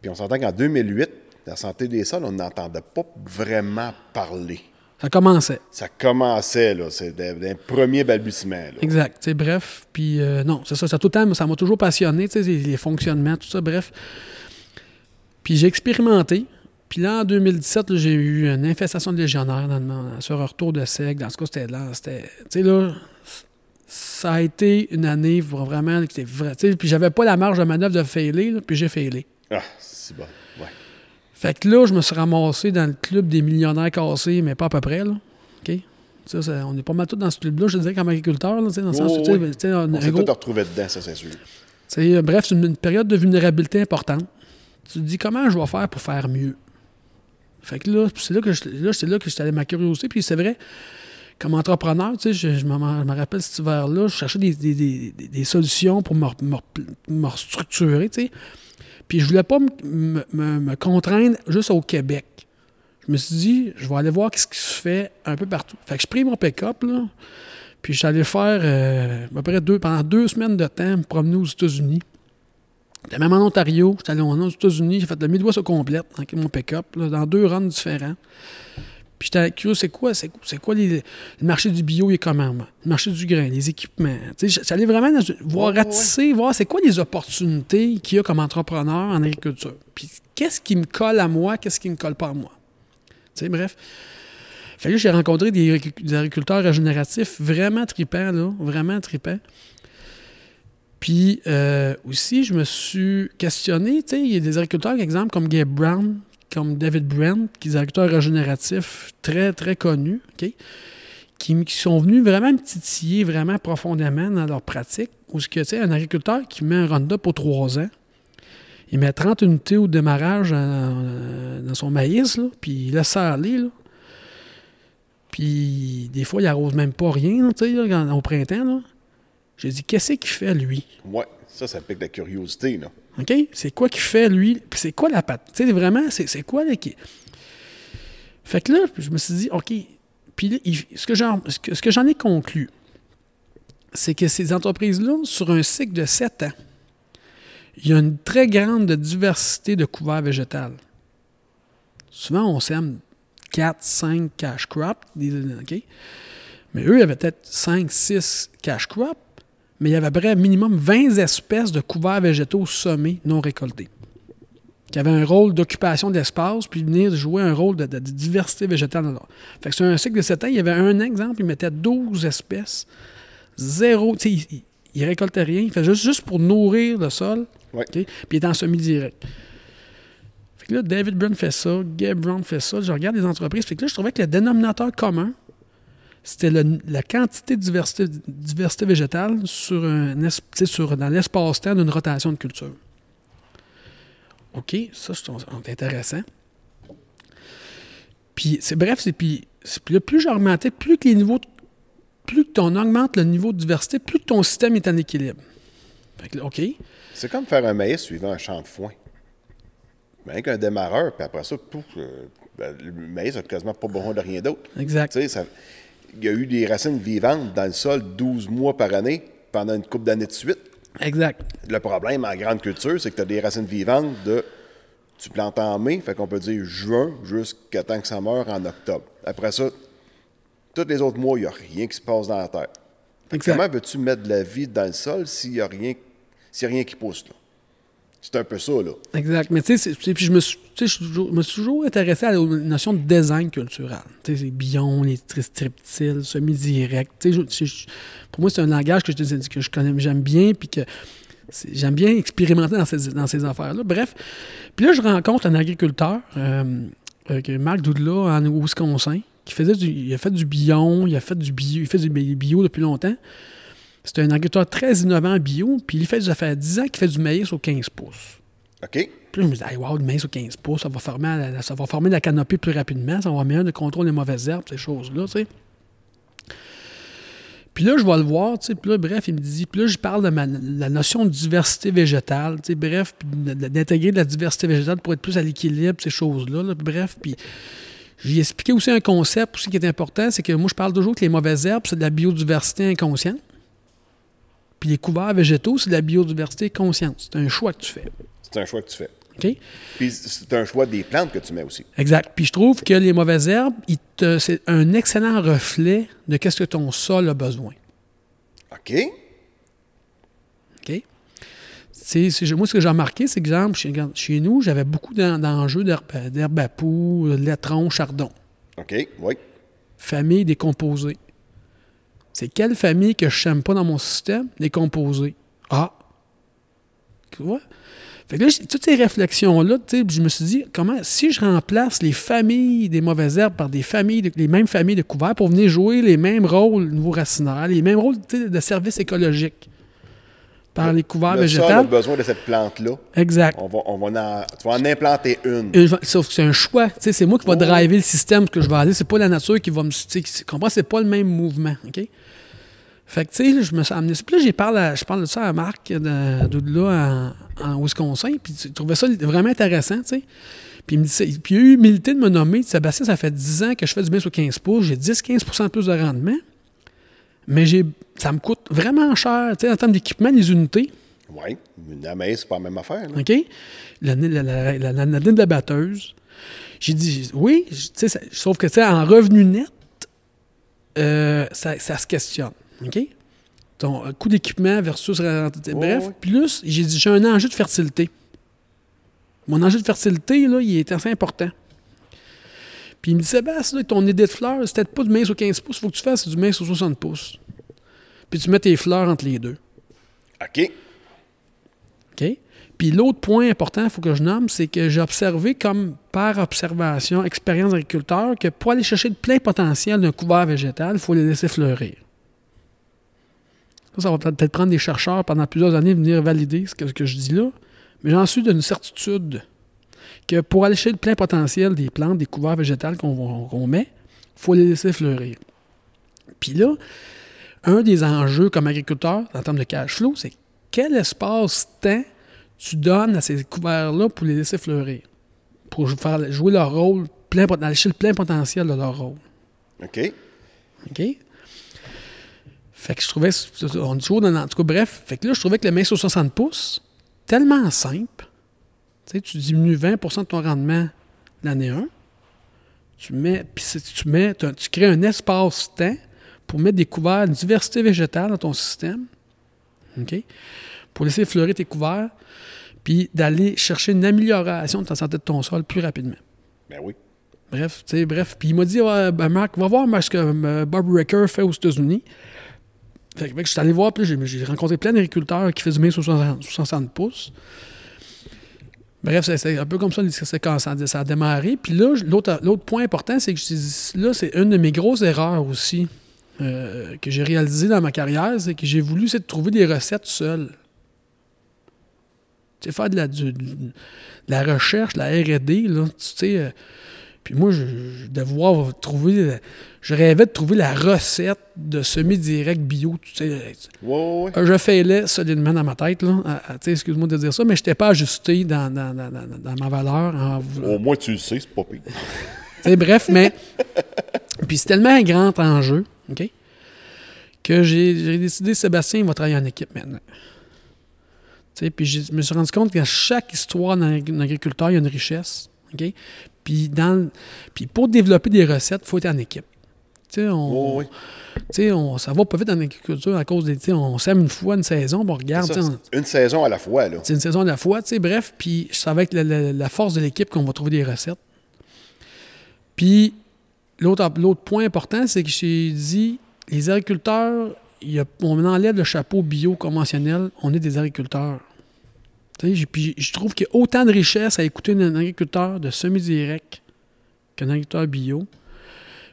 Puis on s'entend qu'en 2008, la santé des sols, on n'entendait pas vraiment parler. ça commençait. Ça commençait, là. C'était un premier balbutiement, là. Exact. tu sais, bref, puis euh, non, c'est ça. Ça, tout le temps, ça m'a toujours passionné, tu sais, les, les fonctionnements, tout ça, bref. Puis j'ai expérimenté. Puis là, en 2017, là, j'ai eu une infestation de légionnaire dans le- sur un retour de sec. Dans ce cas, c'était là. C'était, tu sais, là, ça a été une année vraiment qui était vrai. Puis j'avais pas la marge de manœuvre de failer, puis j'ai failé. Ah, c'est bon. Fait que là, je me suis ramassé dans le club des millionnaires cassés, mais pas à peu près, là. OK? Ça, ça- on est pas mal tous dans ce club-là, je dirais, comme agriculteur, là, dans le sens Oh, où, tu sais, oui. tu sais, on- On s'est gros- tous retrouvés dedans, ça, c'est sûr. euh, bref, c'est une, une période de vulnérabilité importante. Tu te dis comment je vais faire pour faire mieux? Fait que là, c'est là que je, là, c'est là que j'étais allé ma curiosité. Puis c'est vrai, comme entrepreneur, je, je me, rappelle cet hiver-là, je cherchais des, des- des- des- des solutions pour me, me me restructurer, tu sais. Puis je voulais pas me, me- contraindre juste au Québec. Je me suis dit, je vais aller voir ce qui se fait un peu partout. Fait que je pris mon pick-up, là, puis je suis allé faire euh, à peu près deux, pendant deux semaines de temps, me promener aux États-Unis. J'étais même en Ontario, j'étais allé aux États-Unis, j'ai fait le Midwest au complet avec mon pick-up, dans deux runs différents. Puis j'étais curieux, c'est quoi, c'est, quoi les- le marché du bio, il est comment, moi? Le marché du grain, les équipements. J'allais vraiment dans- voir, Ouais, ouais, ratisser, voir c'est quoi les opportunités qu'il y a comme entrepreneur en agriculture. Puis qu'est-ce qui me colle à moi, qu'est-ce qui me colle pas à moi? Tu sais, bref. Fait que j'ai rencontré des agriculteurs régénératifs vraiment tripants, là, vraiment tripants. Puis euh, aussi, je me suis questionné, tu sais, il y a des agriculteurs, par exemple, comme Gabe Brown, comme David Brent, qui est des agriculteurs régénératifs très, très connus, OK, qui, sont venus vraiment me titiller vraiment profondément dans leur pratique. Où ce que, tu sais, un agriculteur qui met un Roundup pour trois ans, il met 30 unités au démarrage dans son maïs, là, puis il laisse ça aller, là. Puis des fois, il arrose même pas rien, au printemps. J'ai dit, qu'est-ce qu'il fait, lui? Ça, ça pique la curiosité, là. OK? C'est quoi qu'il fait, lui? C'est quoi la patte? Tu sais, vraiment, c'est quoi, là, qui... Fait que là, je me suis dit, OK. Puis là, ce que j'en ai conclu, c'est que ces entreprises-là, sur un cycle de 7 ans, il y a une très grande diversité de couverts végétales. Souvent, on sème 4, 5 cash crops, des- OK? Mais eux, il y avait peut-être 5, 6 cash crops, mais il y avait à peu près minimum 20 espèces de couverts végétaux semés non récoltés. Qui avaient un rôle d'occupation d'espace, puis venir jouer un rôle de, de- de diversité végétale. dans Fait que sur un cycle de 7 ans, il y avait un exemple, il mettait 12 espèces, zéro, tu sais, il, il, récoltait rien, il fait juste, juste pour nourrir le sol, Ouais. Puis il est en semi-direct. Fait que là, David Brown fait ça, Gabe Brown fait ça, je regarde les entreprises, fait que là, je trouvais que le dénominateur commun, c'était la quantité de diversité, diversité végétale sur un, es- sur, dans l'espace-temps d'une rotation de culture. OK, ça, ça intéressant. Puis, c'est bref, c'est puis, c'est- là, plus j'augmentais, plus que les niveaux, de- plus que on augmente le niveau de diversité, plus que ton système est en équilibre. Fait que là, OK. C'est comme faire un maïs suivant un champ de foin. Mais avec un démarreur, puis après ça, pouf, euh, ben, le maïs n'a quasiment pas besoin de rien d'autre. Exact. Ça- il y a eu des racines vivantes dans le sol 12 mois par année pendant une couple d'années de suite. Exact. Le problème en grande culture, c'est que tu as des racines vivantes de. Tu plantes en mai, fait qu'on peut dire juin jusqu'à temps que ça meure en octobre. Après ça, tous les autres mois, il n'y a rien qui se passe dans la terre. Comment veux-tu mettre de la vie dans le sol s'il n'y a, rien- s'il y a rien qui pousse là? C'est un peu ça, là. Exact. Mais tu sais, puis je me suis, toujours- toujours intéressé à la notion de design culturel. Tu sais, les bions, les tri- striptiles, semi-direct. Tu sais, pour moi, c'est un langage que je, que je connais, j'aime bien, puis que j'aime bien expérimenter dans ces, dans ces affaires-là. Bref. Puis là, je rencontre un agriculteur, euh, euh, Marc Doudla, en Wisconsin, qui faisait du, il a fait du bion, il a fait du bio, il fait du bi- bio depuis longtemps. C'est un agriculteur très innovant bio, puis il fait, ça fait 10 ans qu'il fait du maïs au 15 pouces. OK? Puis je me dis, hey, wow, le maïs au 15 pouces, ça va, former la, ça va former la canopée plus rapidement, ça va meilleur de contrôle des mauvaises herbes, ces choses-là, tu sais. Puis là, je vais le voir, tu sais, puis là, bref, il me dit, puis là, je parle de ma- la notion de diversité végétale, tu sais, bref, d'intégrer de la diversité végétale pour être plus à l'équilibre, ces choses-là, là, bref, puis j'ai expliqué aussi un concept aussi qui est important, c'est que moi, je parle toujours que les mauvaises herbes, c'est de la biodiversité inconsciente, puis les couverts végétaux, c'est de la biodiversité consciente. C'est un choix que tu fais, C'est un choix que tu fais. OK? Puis c'est un choix des plantes que tu mets aussi. Exact. Puis je trouve que les mauvaises herbes, c'est un excellent reflet de qu'est-ce que ton sol a besoin. OK? OK? Moi, ce que j'ai remarqué, c'est que, exemple, chez, nous, j'avais beaucoup d'en- d'enjeux d'herbe, d'herbe à poux, laitron, chardon. OK? Oui. Famille décomposée. C'est quelle famille que je n'aime pas dans mon système? Décomposée. Ah! Tu vois? Fait que là, toutes ces réflexions-là, je me suis dit, comment, si je remplace les familles des mauvaises herbes par des familles, les mêmes familles de couverts pour venir jouer les mêmes rôles niveau racinaire, les mêmes rôles de service écologique par les couverts le a besoin de cette plante-là. Exact. On va, on va en, tu vas en implanter une. Et Sauf que c'est un choix. Tu sais, C'est moi qui va Oh. driver le système que je vais aller. C'est pas la nature qui va me. Tu comprends? C'est pas le même mouvement. OK? Fait que, tu sais, je me suis amené. Puis là, j'ai parlé à- je parle de ça à Marc de, de là en, en Wisconsin. Puis je trouvais ça vraiment intéressant, tu sais. Puis il me dit, puis il a eu l'humilité de me nommer. Sébastien, ça fait 10 ans que je fais du maïs au 15 pouces. J'ai 10-15 de plus de rendement. Mais j'ai, ça me coûte vraiment cher, tu sais, en termes d'équipement, les unités. Oui. La maïs, c'est pas la même affaire. là. OK? La, la, la, la, de la batteuse. J'ai dit, oui, ça- sauf que, tu sais, en revenu net, euh, ça, ça se questionne. OK? Ton euh, coût d'équipement versus. bref, ouais. plus, j'ai dit, j'ai un enjeu de fertilité. Mon enjeu de fertilité, là, il est assez important. Puis il me dit, Sébastien, là, ton idée de fleurs, c'est peut-être pas du maïs au 15 pouces, il faut que tu fasses du maïs au 60 pouces. Puis tu mets tes fleurs entre les deux. OK. OK? Puis l'autre point important, il faut que je nomme, c'est que j'ai observé comme par observation, expérience d'agriculteur, que pour aller chercher le plein potentiel d'un couvert végétal, il faut les laisser fleurir. Ça, ça va peut-être prendre des chercheurs pendant plusieurs années venir valider ce que, ce que je dis là. Mais j'en suis d'une certitude que pour aller chercher le plein potentiel des plantes, des couverts végétales qu'on met, il faut les laisser fleurir. Puis là, un des enjeux comme agriculteur en termes de cash flow, c'est quel espace-temps tu donnes à ces couverts-là pour les laisser fleurir, pour faire jouer leur rôle, plein, aller chercher le plein potentiel de leur rôle. OK. OK? Fait que je trouvais, on dit toujours dans, en tout cas, bref, fait que là, je trouvais que le main sur 60 pouces, tellement simple, tu sais, tu diminues 20% de ton rendement l'année 1, tu mets, puis tu mets, tu, tu crées un espace-temps pour mettre des couverts, une diversité végétale dans ton système, OK? Pour laisser fleurir tes couverts, puis d'aller chercher une amélioration de ta santé de ton sol plus rapidement. Ben oui. Bref, tu sais, bref. Puis il m'a dit, Ouais, ben Marc, va voir ce que euh, Bob Ricker fait aux États-Unis. Fait que, je suis allé voir, puis j'ai rencontré plein d'agriculteurs qui faisaient du main sur 60, 60 pouces. Bref, c'est- un peu comme ça quand ça, a- démarré. Puis là, l'autre point important, c'est que je là, c'est une de mes grosses erreurs aussi euh, que j'ai réalisées dans ma carrière, c'est que j'ai voulu essayer de trouver des recettes seul. Tu sais, faire de la recherche, de la R&D, là, tu sais... euh, puis moi, je, je devoir trouver... Je rêvais de trouver la recette de semi-direct bio, tu sais... Ouais, ouais, ouais. Euh, Je failais solidement dans ma tête, là. à- à- tu sais, Excuse-moi de dire ça, mais je n'étais pas ajusté dans, dans- dans- dans- ma valeur. en Au moins, tu le sais, c'est pas pire. Tu sais, bref, mais. Puis c'est tellement un grand enjeu, OK? Que j'ai j'ai décidé, Sébastien, il va travailler en équipe maintenant. Tu sais, puis je me suis rendu compte qu'à chaque histoire d'un agriculteur, il y a une richesse. OK? Puis, dans, le- puis pour développer des recettes, il faut être en équipe. On, sais, on, ça va pas vite en agriculture à cause des. On sème une fois une saison, on regarde. C'est ça, c'est une saison à la fois, là. c'est une saison à la fois, tu sais, bref. Puis savais avec la, la- la force de l'équipe qu'on va trouver des recettes. Puis l'autre l'autre point important, c'est que j'ai dit, les agriculteurs, il y a- on enlève le chapeau bio conventionnel, on est des agriculteurs. Puis je trouve qu'il y a autant de richesse à écouter un agriculteur de semi-direct qu'un agriculteur bio.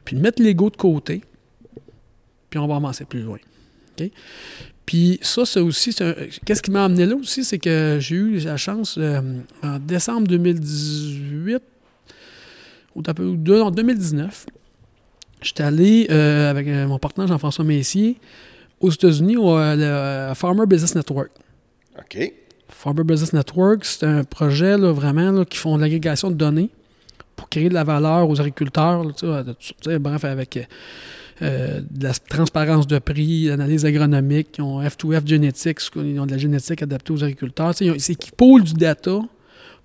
Puis de mettre l'ego de côté, puis on va avancer plus loin. Puis ça, c'est aussi. Qu'est-ce qui m'a amené là aussi, c'est que j'ai eu la chance, euh, en décembre 2018, ou en 2019, j'étais allé euh, avec euh, mon partenaire Jean-François Messier aux États-Unis au Farmer Business Network. OK. Farmer Business Network, c'est un projet là, vraiment là, qui font de l'agrégation de données pour créer de la valeur aux agriculteurs. bref, avec euh, de la transparence de prix, l'analyse agronomique, ils ont F2F Genetics, ils ont de la génétique adaptée aux agriculteurs. C'est qu'ils pôlent du data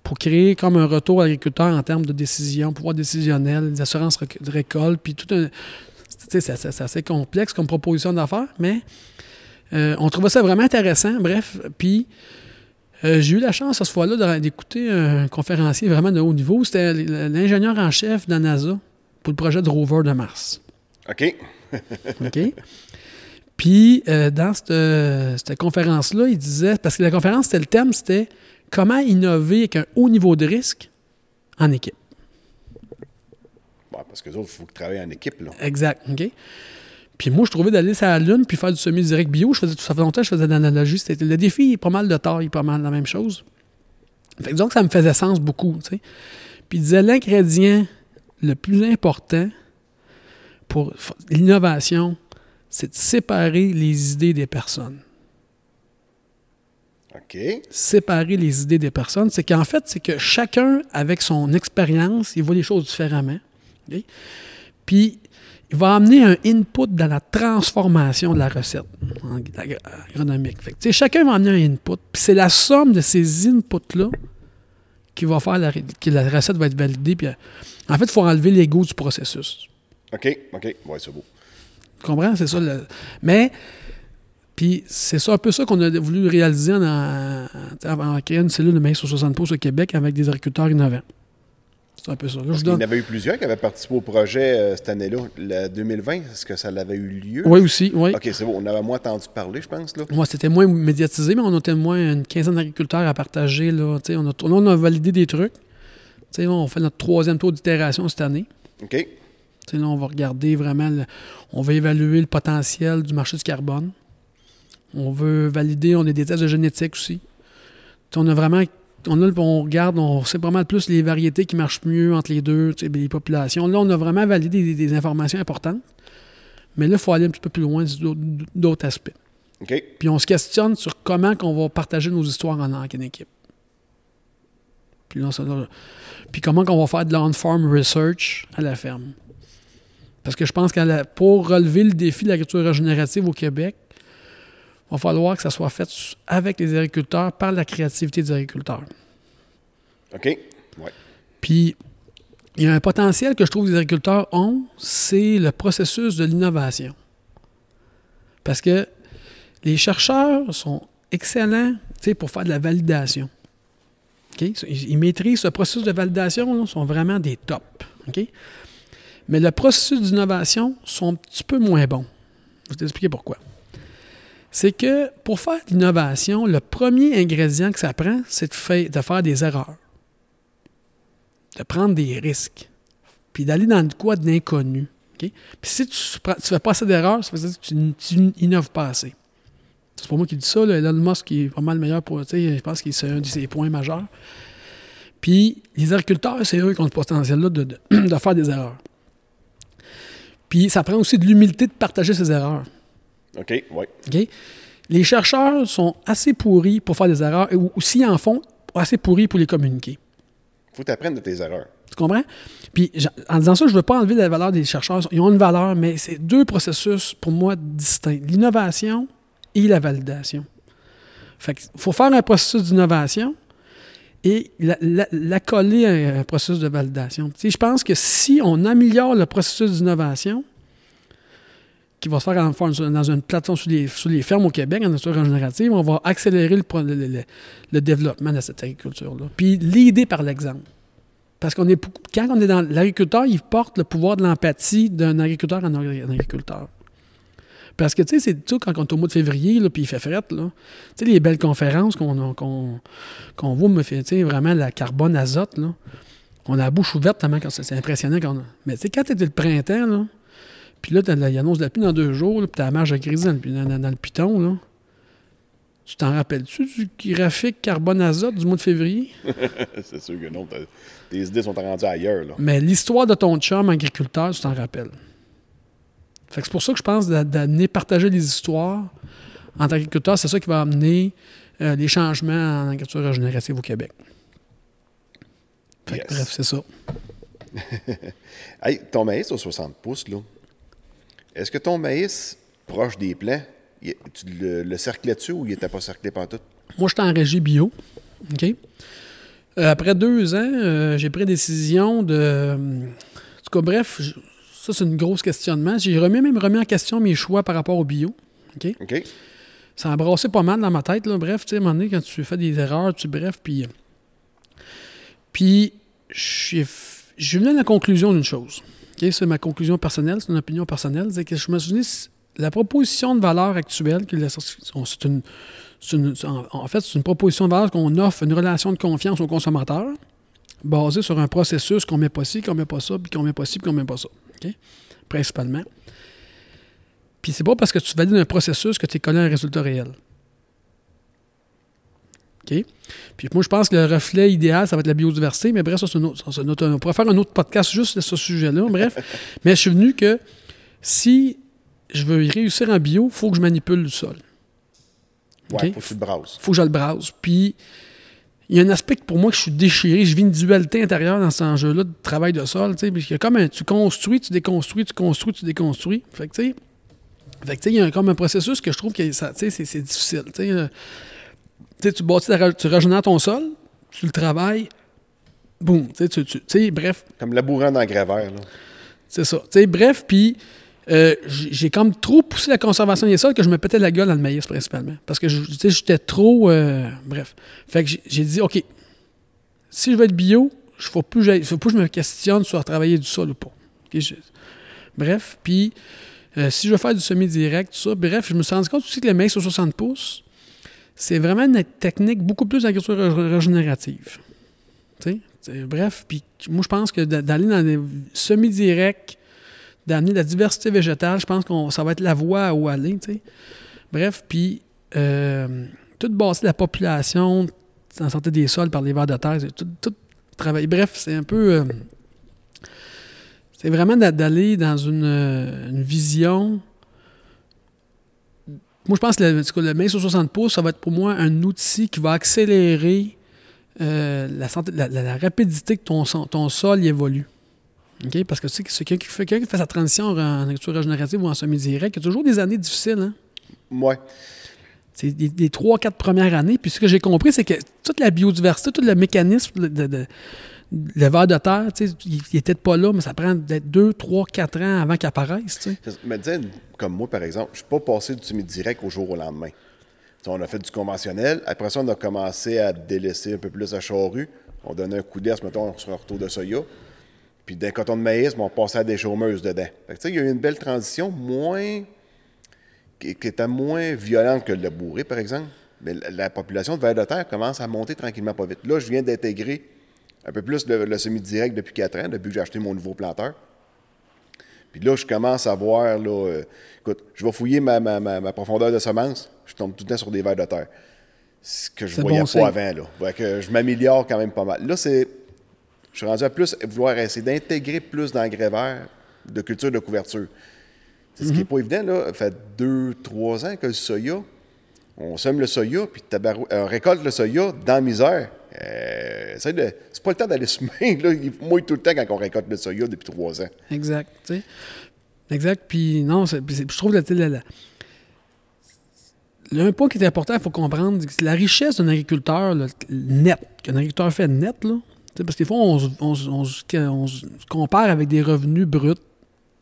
pour créer comme un retour à l'agriculteur en termes de décision, pouvoir décisionnel, des assurances de récolte, puis tout un. c'est assez complexe comme proposition d'affaires, mais euh, on trouvait ça vraiment intéressant. Bref, puis euh, j'ai eu la chance à ce fois-là d'écouter un conférencier vraiment de haut niveau. C'était l'ingénieur en chef de la NASA pour le projet de rover de Mars. OK. OK? Puis, euh, dans cette, euh, cette conférence-là, il disait, parce que la conférence, c'était le thème, c'était comment innover avec un haut niveau de risque en équipe. Bon, parce que les autres, il faut qu'ils travaillent en équipe, là. Exact. OK? Puis moi, je trouvais d'aller sur la Lune puis faire du semi-direct bio. Je faisais, ça fait longtemps je faisais de l'analogie. C'était, le défi est pas mal de taille, pas mal la même chose. Fait que disons que ça me faisait sens beaucoup. Puis il disait l'ingrédient le plus important pour l'innovation, c'est de séparer les idées des personnes. OK. séparer les idées des personnes, c'est qu'en fait, c'est que chacun, avec son expérience, il voit les choses différemment. Puis, il va amener un input dans la transformation de la recette agronomique. Fait que, chacun va amener un input. Puis c'est la somme de ces inputs-là qui va faire la, que la recette va être validée. Puis, euh, en fait, il faut enlever l'ego du processus. OK. OK. Ouais, c'est beau. Tu comprends? C'est ça. le- Mais, puis c'est ça un peu ça qu'on a voulu réaliser en, en, en créant une cellule de maïs sur 60 pouces au Québec avec des agriculteurs innovants. C'est un peu ça. Là, je qu'il y en avait eu plusieurs qui avaient participé au projet euh, cette année-là. Le 2020, est-ce que ça l'avait eu lieu? Oui, aussi, oui. OK, c'est bon. On avait moins entendu parler, je pense. Là. Moi, c'était moins médiatisé, mais on était moins une quinzaine d'agriculteurs à partager. Là, on, a, on a validé des trucs. On fait notre troisième tour d'itération cette année. OK. Là, on va regarder vraiment, le- on va évaluer le potentiel du marché du carbone. On veut valider, on a des tests de génétique aussi. On a vraiment, on, a, on regarde, on sait vraiment plus les variétés qui marchent mieux entre les deux, les populations. Là, on a vraiment validé des, des informations importantes. Mais là, il faut aller un petit peu plus loin d'autres- aspects. Puis on se questionne sur comment qu'on va partager nos histoires en, en équipe. Puis, là, ça- là- puis comment qu'on va faire de l'on-farm research à la ferme. Parce que je pense que pour relever le défi de l'agriculture régénérative au Québec, va falloir que ça soit fait avec les agriculteurs, par la créativité des agriculteurs. OK. Ouais. Puis, il y a un potentiel que je trouve que les agriculteurs ont, c'est le processus de l'innovation. Parce que les chercheurs sont excellents pour faire de la validation. OK? Ils, ils maîtrisent ce processus de validation, là, sont vraiment des tops. OK? Mais le processus d'innovation sont un petit peu moins bons. Je vais t'expliquer pourquoi. C'est que pour faire de l'innovation, le premier ingrédient que ça prend, c'est de, faire des erreurs de prendre des risques, puis d'aller dans de quoi de l'inconnu. Puis si tu ne fais pas assez d'erreurs, ça veut dire que tu, tu innoves pas assez. C'est pas moi qui dis ça, là, Elon Musk qui est pas mal meilleur pour. Je pense que c'est un de ses points majeurs. Puis les agriculteurs, c'est eux qui ont le potentiel-là de, de- de faire des erreurs. Puis ça prend aussi de l'humilité de partager ses erreurs. OK. Ouais. OK? Les chercheurs sont assez pourris pour faire des erreurs, ou, ou s'ils en font, assez pourris pour les communiquer. faut t'apprendre de tes erreurs. Tu comprends? Puis, en disant ça, je ne veux pas enlever la valeur des chercheurs. Ils ont une valeur, mais c'est deux processus, pour moi, distincts. L'innovation et la validation. Fait qu'il faut faire un processus d'innovation et la, la- la coller à un processus de validation. Tu sais, je pense que si on améliore le processus d'innovation, qui va se faire dans une plateforme sur les, les fermes au Québec, en nature régénérative, on va accélérer le, le- développement de cette agriculture-là. Puis l'aider par l'exemple. Parce qu'on est quand on est dans l'agriculteur, il porte le pouvoir de l'empathie d'un agriculteur en agri- en agriculteur. Parce que, tu sais, c'est tout quand on est au mois de février, là, puis il fait fret, là. Tu sais, les belles conférences qu'on voit, me fait, tu sais, vraiment la carbone azote, là. On a la bouche ouverte tellement c'est impressionnant. Quand Mais tu sais, quand c'était le printemps, là, puis là, il annonce de la pluie dans deux jours, là, puis t'as la marge crise dans le, dans- le piton, là. Tu t'en rappelles-tu du graphique carbone-azote du mois de février? c'est sûr que non. Tes idées sont rendues ailleurs. Là. Mais l'histoire de ton chum agriculteur, tu t'en rappelles. Fait que c'est pour ça que je pense d'a- d'amener partager des histoires entre agriculteurs, c'est ça qui va amener euh, les changements en agriculture régénérative au Québec. Fait que. Bref, c'est ça. Hey, ton maïs au 60 pouces, là, est-ce que ton maïs, proche des plants, il- tu le, le cerclais dessus ou il n'était pas cerclé pantoute? Moi, j'étais en régie bio. OK? Euh, après deux ans, euh, j'ai pris décision de. En tout cas, bref, je- ça, c'est une grosse questionnement. J'ai remis, même remis en question mes choix par rapport au bio. OK? OK? Ça a brassé pas mal dans ma tête. Là. Bref, tu sais, à un moment donné, quand tu fais des erreurs, tu bref, puis. Puis, j'ai f- je suis venu à la conclusion d'une chose. C'est ma conclusion personnelle, c'est une opinion personnelle. C'est que je me c- la proposition de valeur actuelle, c'est une, en, fait, c'est une proposition de valeur qu'on offre une relation de confiance au consommateur basée sur un processus qu'on met pas ci, qu'on met pas ça, puis qu'on met pas ci, puis qu'on met pas ça. Principalement. Puis c'est pas parce que tu valides un processus que tu es collé à un résultat réel. Puis moi, je pense que le reflet idéal, ça va être la biodiversité, mais bref, ça, c'est un autre, ça, on pourrait faire un autre podcast juste sur ce sujet-là, bref. mais je suis venu que si je veux y réussir en bio, il faut que je manipule le sol. Ouais, OK? faut que tu le brasses. faut que je le brase. Puis, il y a un aspect que pour moi que je suis déchiré. Je vis une dualité intérieure dans cet enjeu-là de travail de sol. tu sais, Puis il y a comme un, tu construis, tu déconstruis, tu construis, tu déconstruis. Fait que, tu sais, fait que, tu sais, il y a un- comme un processus que je trouve que ça, tu sais, c'est, c'est difficile. Tu sais, tu bâtis, ta tu ton sol, tu le travailles, boum. Tu sais, bref, Comme labourant dans le graveur. Là. c'est ça. Tu sais, bref, puis euh, j'ai comme trop poussé la conservation des sols que je me pétais la gueule dans le maïs principalement. Parce que tu sais, j'étais trop. euh, bref. Fait que j'ai- dit, OK, si je veux être bio, Il faut plus, j'aille- faut plus que je me questionne sur travailler du sol ou pas. Je- bref, puis euh, si je veux faire du semi-direct, tout ça, bref, je me suis rendu compte aussi que le maïs sur 60 pouces, c'est vraiment une technique beaucoup plus d'agriculture ré- régénérative. Bref, puis moi, je pense que d'a- d'aller dans des semi-directs, d'amener la diversité végétale, je pense que ça va être la voie à où aller. Bref, puis euh, tout bâtir la population en santé des sols par les vers de terre, tout, tout travail. Bref, c'est un peu... euh, c'est vraiment d'a- d'aller dans une, euh, une vision... Moi, je pense que le, le maïs sur 60 pouces, ça va être pour moi un outil qui va accélérer euh, la, rapidité que ton, sol y évolue. Parce que tu sais, que c'est quelqu'un qui fait, quelqu'un qui fait sa transition en agriculture régénérative ou en semi-direct, il y a toujours des années difficiles. Hein? Ouais. C'est des, des 3-4 premières années. Puis ce que j'ai compris, c'est que toute la biodiversité, tout le mécanisme de- le ver de terre, il n'était pas là, mais ça prend peut-être 2, 3, 4 ans avant qu'il apparaisse. Mais sais, comme moi, par exemple, je suis pas passé du semi-direct au jour au lendemain. On a fait du conventionnel. Après ça, on a commencé à délaisser un peu plus la charrue. On donnait un coup d'ess, mettons, sur un retour de soya. Puis d'un coton de maïs, on passait à des chômeuses dedans. Il y a eu une belle transition, moins. qui, était moins violente que le bourré, par exemple. Mais la, la population de vers de terre commence à monter tranquillement pas vite. Là, je viens d'intégrer un peu plus le, semi-direct depuis 4 ans, depuis que j'ai acheté mon nouveau planteur. Puis là, je commence à voir, là, euh, écoute, je vais fouiller ma, ma- ma- ma profondeur de semence, je tombe tout le temps sur des vers de terre. Ce que je voyais bon pas signe. avant, là. Que je m'améliore quand même pas mal. Là, c'est. Je suis rendu à plus vouloir essayer d'intégrer plus d'engrais verts, de culture de couverture. C'est Ce qui n'est pas évident, là. Ça fait deux, trois ans que le soya, on sème le soya, puis on récolte le soya dans la misère. Euh, c'est pas le temps d'aller semer, là. Il mouille tout le temps quand on récolte le soya depuis trois ans. Exact. Exact. Puis non, je trouve la- un point qui est important, il faut comprendre, c'est la richesse d'un agriculteur là, net, qu'un agriculteur fait net, là, parce que des fois, on, on on on se compare avec des revenus bruts.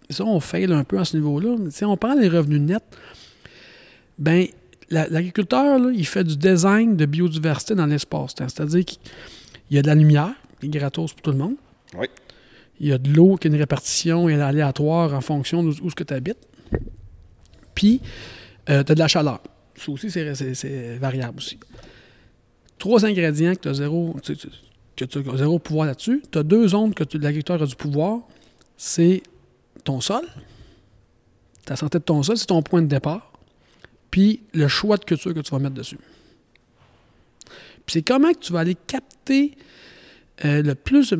Et ça, on fail un peu à ce niveau-là. Si on prend les revenus nets, ben l'agriculteur, il fait du design de biodiversité dans l'espace-temps. C'est-à-dire qu'il y a de la lumière, qui est gratos pour tout le monde. Oui. Il y a de l'eau qui a une répartition aléatoire en fonction d'où où ce que tu habites. Puis, tu as de la chaleur. Ça aussi, c'est- variable aussi. Trois ingrédients que tu as zéro, tu- tu- que tu as zéro pouvoir là-dessus. Tu as deux zones que l'agriculteur a du pouvoir. C'est ton sol, ta santé de ton sol, c'est ton point de départ, puis le choix de culture que tu vas mettre dessus. Puis c'est comment que tu vas aller capter euh, le plus.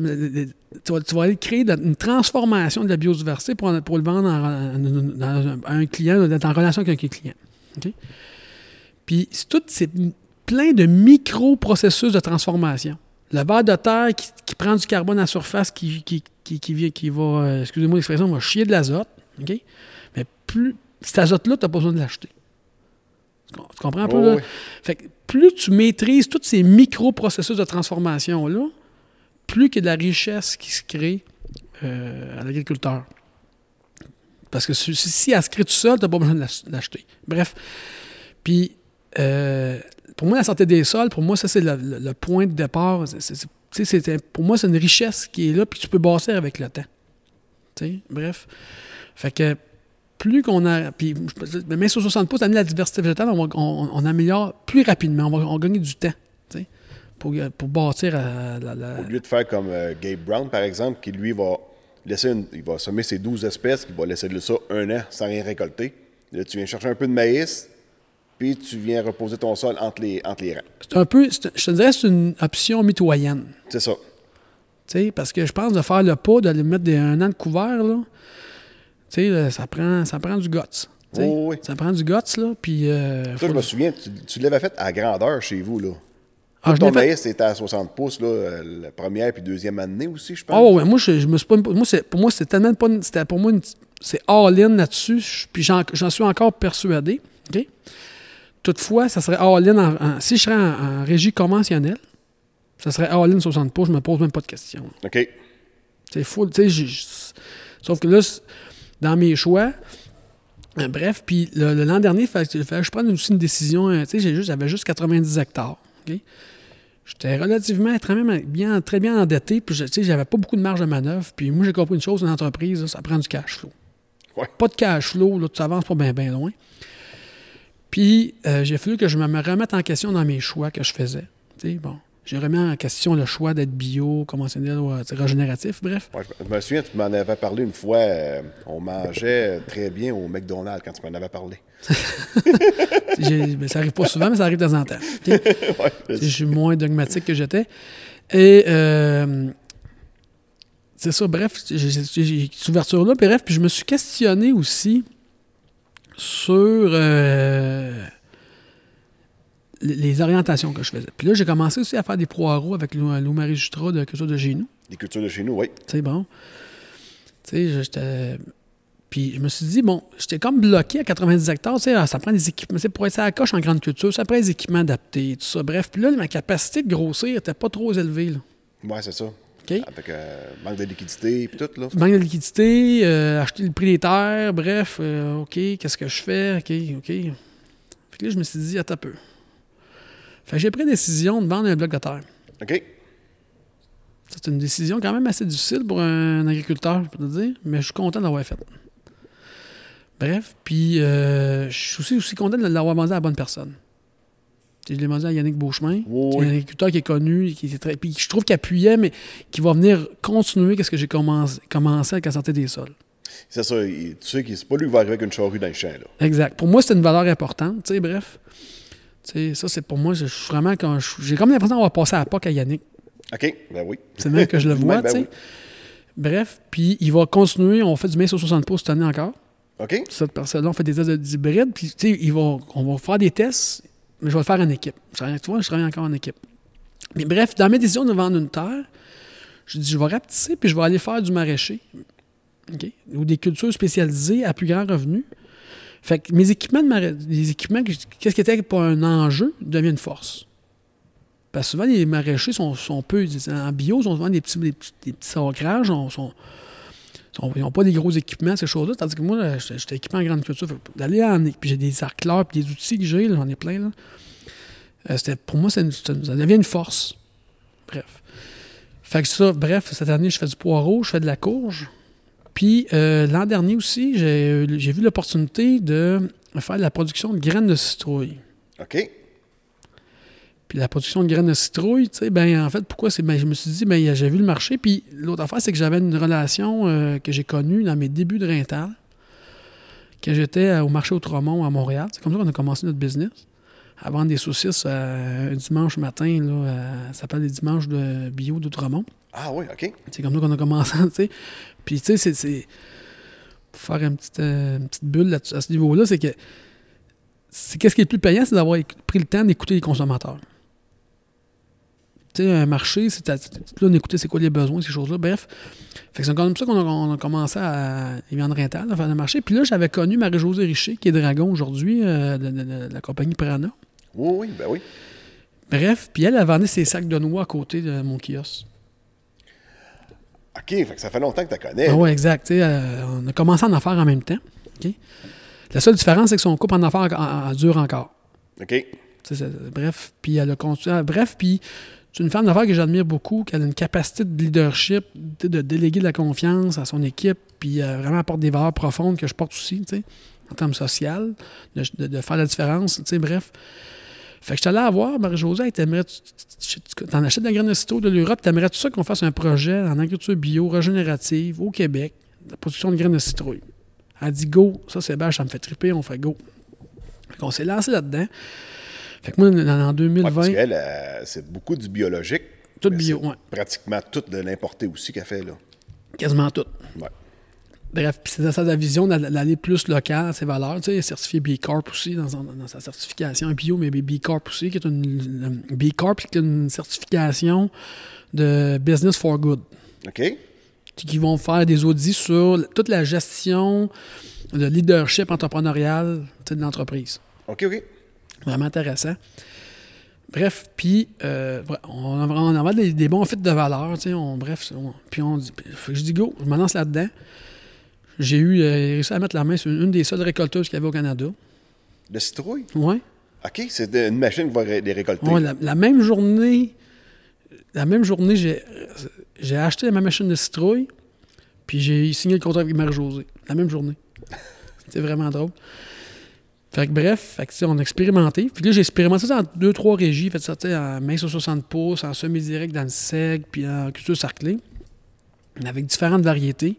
tu, vas, aller créer une transformation de la biodiversité pour, le vendre à un client, d'être en relation avec un client. Puis c'est tout, c'est plein de micro-processus de transformation. Le ver de terre qui, prend du carbone à la surface, qui, qui, va, euh, excusez-moi l'expression, va chier de l'azote. Mais plus cet azote-là, tu n'as pas besoin de l'acheter. Tu com- tu comprends un peu? Oh, oui. Fait que plus tu maîtrises tous ces micro-processus de transformation-là, plus qu'il y a de la richesse qui se crée euh, à l'agriculteur. Parce que si, si elle se crée tout seul, tu n'as pas besoin de l'ach- l'acheter. Bref. Puis, euh, pour moi, la santé des sols, pour moi, ça, c'est le, le- le point de départ. Pour moi, c'est une richesse qui est là, puis tu peux bâtir avec le temps. Bref. Fait que plus qu'on a. Puis, même sur 60 pouces, d'amener la diversité végétale, on, va- on- on améliore plus rapidement. On va, on va gagner du temps. tu sais, Pour, pour bâtir à la. la- Au lieu de faire comme euh, Gabe Brown, par exemple, qui lui va laisser une- il va semer ses 12 espèces, qui va laisser de ça un an sans rien récolter. Là, tu viens chercher un peu de maïs, puis tu viens reposer ton sol entre les, entre les rangs. C'est un peu. Je te dirais que c'est une option mitoyenne. C'est ça. Tu sais, parce que je pense de faire le pas, d'aller mettre des, un an de couvert, là, sais, là, ça prend, ça prend du guts. tu sais. Oh, oui. Ça prend du guts, là, puis... euh, je me souviens, tu, tu l'avais fait à grandeur chez vous, là. Ah, ton maïs, c'était à 60 pouces, là, euh, la première puis deuxième année aussi, je pense. Ah ouais, moi, je, je me suis pas... Moi, pour moi, c'est tellement pas... C'était pour moi, c'est all-in là-dessus, puis j'en, suis encore persuadé, OK? Toutefois, ça serait all-in... en- en- si je serais en, en régie conventionnelle, ça serait all-in 60 pouces, je me pose même pas de questions. OK. C'est full, tu sais, sauf que là, dans mes choix, euh, bref, puis le- le- l'an dernier, il fallait, il fallait que je prenne aussi une décision, euh, tu sais, j'avais juste 90 hectares? J'étais relativement très, même bien, très bien endetté, puis je- tu sais, j'avais pas beaucoup de marge de manœuvre. Puis moi, j'ai compris une chose, une entreprise, là, ça prend du cash flow. Ouais. Pas de cash flow, là, tu avances pas bien loin. Puis euh, j'ai fallu que je me remette en question dans mes choix que je faisais. Tu sais, bon, j'ai remis en question le choix d'être bio, conventionnel ou euh, régénératif, bref. Ouais, je me souviens, tu m'en avais parlé une fois. euh, on mangeait très bien au McDonald's quand tu m'en avais parlé. Ben, ça arrive pas souvent, mais ça arrive de temps en temps. Ouais, Je suis moins dogmatique que j'étais. Et euh, c'est ça, bref, j'ai cette ouverture-là. puis Bref, puis je me suis questionné aussi sur euh, les- orientations que je faisais. Puis là, j'ai commencé aussi à faire des poireaux avec Lou, Lou Marie Jutra de Culture de chez nous. Les cultures de chez nous, oui. Tu sais, bon. Tu sais, j'étais. Puis je me suis dit, bon, j'étais comme bloqué à 90 hectares, tu sais, ah, ça prend des équipements. C'est pour être à la coche en grande culture, ça prend des équipements adaptés, tout ça. Bref, puis là, ma capacité de grossir n'était pas trop élevée, là. Ouais, c'est ça. OK? Avec euh, manque de liquidité et tout, là. Manque de liquidité, euh, acheter le prix des terres, bref, euh, OK, qu'est-ce que je fais? OK, OK. Que là, je me suis dit, attends un peu. Fait que j'ai pris la décision de vendre un bloc de terre. OK? C'est une décision quand même assez difficile pour un agriculteur, je peux te dire, mais je suis content de l'avoir faite. Bref, puis euh, je suis aussi, aussi content de l'avoir vendu à la bonne personne. Je l'ai vendu à Yannick Beauchemin, Oui, qui est un agriculteur qui est connu, qui est très, puis je trouve qu'il appuyait, mais qui va venir continuer ce que j'ai commencé, commencé avec la santé des sols. C'est ça. tu sais que c'est pas lui qui va arriver avec une charrue dans le champ, là. Exact. Pour moi, c'est une valeur importante, tu sais, bref. Ça, c'est pour moi, je suis vraiment quand j'ai comme l'impression d'avoir passé à la POC à Yannick. OK? Ben oui. C'est même que je le vois, ben tu sais. oui. Bref, puis il va continuer. On fait du maïs sur 60 pouces cette année encore. OK? Cette personne-là, on fait des tests d'hybride. Puis, tu sais, on va faire des tests, mais je vais le faire en équipe. Je travaille- Tu vois, je travaille encore en équipe. Mais bref, dans mes décisions de vendre une terre, je dis, je vais rapetisser, puis je vais aller faire du maraîcher. OK? Ou des cultures spécialisées à plus grand revenu. Fait que mes équipements, de équipements, que- qu'est-ce qui était pas un enjeu, devient une force. Parce que souvent, les maraîchers sont, sont peu. En bio, ils ont souvent des petits, des petits, sont- ils n'ont pas des gros équipements, ces choses-là. Tandis que moi, j'étais équipé en grande culture. D'aller en. Puis j'ai des arcleurs, puis des outils que j'ai, j'en ai plein. Là. Euh, pour moi, ça devient une force. Bref. Fait que ça, bref, cette année, je fais du poireau, je fais de la courge. Puis euh, l'an dernier aussi, j'ai j'ai vu l'opportunité de faire de la production de graines de citrouille. OK? Puis la production de graines de citrouille, tu sais, ben en fait, pourquoi c'est. Ben, je me suis dit, ben j'ai vu le marché. Puis l'autre affaire, c'est que j'avais une relation euh, que j'ai connue dans mes débuts de Rintal, que j'étais euh, au marché Outremont à Montréal. C'est comme ça qu'on a commencé notre business. À vendre des saucisses euh, un dimanche matin, là, euh, ça s'appelle les dimanches de bio d'Outremont. Ah oui, OK. C'est comme ça qu'on a commencé, tu sais. Puis, tu sais, c'est-. Pour faire une petite, euh, une petite bulle là- à ce niveau-là, c'est que. c'est Qu'est-ce qui est le plus payant, c'est d'avoir pris le temps d'écouter les consommateurs. Tu sais, un marché, c'est à- là, on écoutait c'est quoi les besoins, ces choses-là. Bref. Fait que c'est comme ça qu'on a, a commencé à les viandes rentales, à faire le marché. Puis là, j'avais connu Marie-Josée Richer, qui est dragon aujourd'hui, euh, de, de- de la compagnie Prana. Oui, oui, ben oui. Bref, puis elle, elle vendait ses sacs de noix à côté de mon kiosque. OK, fait que ça fait longtemps que tu la connais. Ah ouais, exact. Tu euh, on a commencé en faire en même temps. La seule différence, c'est que son couple en affaires en, en dure encore. OK? Tu bref, puis elle a continué. ah, Bref, puis c'est une femme d'affaires que j'admire beaucoup, qui a une capacité de leadership, tu de déléguer de la confiance à son équipe, puis euh, vraiment apporte des valeurs profondes que je porte aussi, tu sais, en termes social, de, de- de faire la différence, tu sais, bref. Fait que je suis allé la voir, Marie-Josée, t'en achètes de la graine de citron de l'Europe, t'aimerais tout ça qu'on fasse un projet en agriculture bio, régénérative, au Québec, de production de graines de citrouille? Elle dit go, ça c'est bâche, ça me fait triper, on fait go. Fait qu'on s'est lancé là-dedans. Fait que moi, en- en Ouais, 2020, parce qu'elle, euh, c'est beaucoup du biologique. Tout bio, ouais. Pratiquement tout de l'importé aussi qu'elle fait, là. quasiment tout. Ouais. Bref, puis c'est dans sa vision d'aller plus local, ses valeurs. Tu sais, il est certifié B Corp aussi dans, son- dans sa certification bio, mais B Corp aussi, qui est une, B Corp, qui est une certification de Business for Good, OK? qui vont faire des audits sur toute la gestion de leadership entrepreneurial de l'entreprise. OK, OK. Vraiment intéressant. Bref, puis euh, on a vraiment on a des, des bons fits de valeur, tu sais, on, bref, c'est- on- puis on dit, fait que je dis go, je me lance là-dedans. J'ai eu euh, réussi à mettre la main sur une, des seules récolteuses qu'il y avait au Canada. De citrouille? Ouais. OK, c'est une machine qui va les récolter. Ouais, la, la même journée la même journée, j'ai, acheté ma machine de citrouille, puis j'ai signé le contrat avec Marie-Josée. La même journée. C'était vraiment drôle. Fait que bref, fait que, on a expérimenté. Puis là, j'ai expérimenté ça dans deux, trois régies. Fait ça, en main sur 60 pouces, en semi-direct dans le seg, puis en culture sarclée. Avec différentes variétés.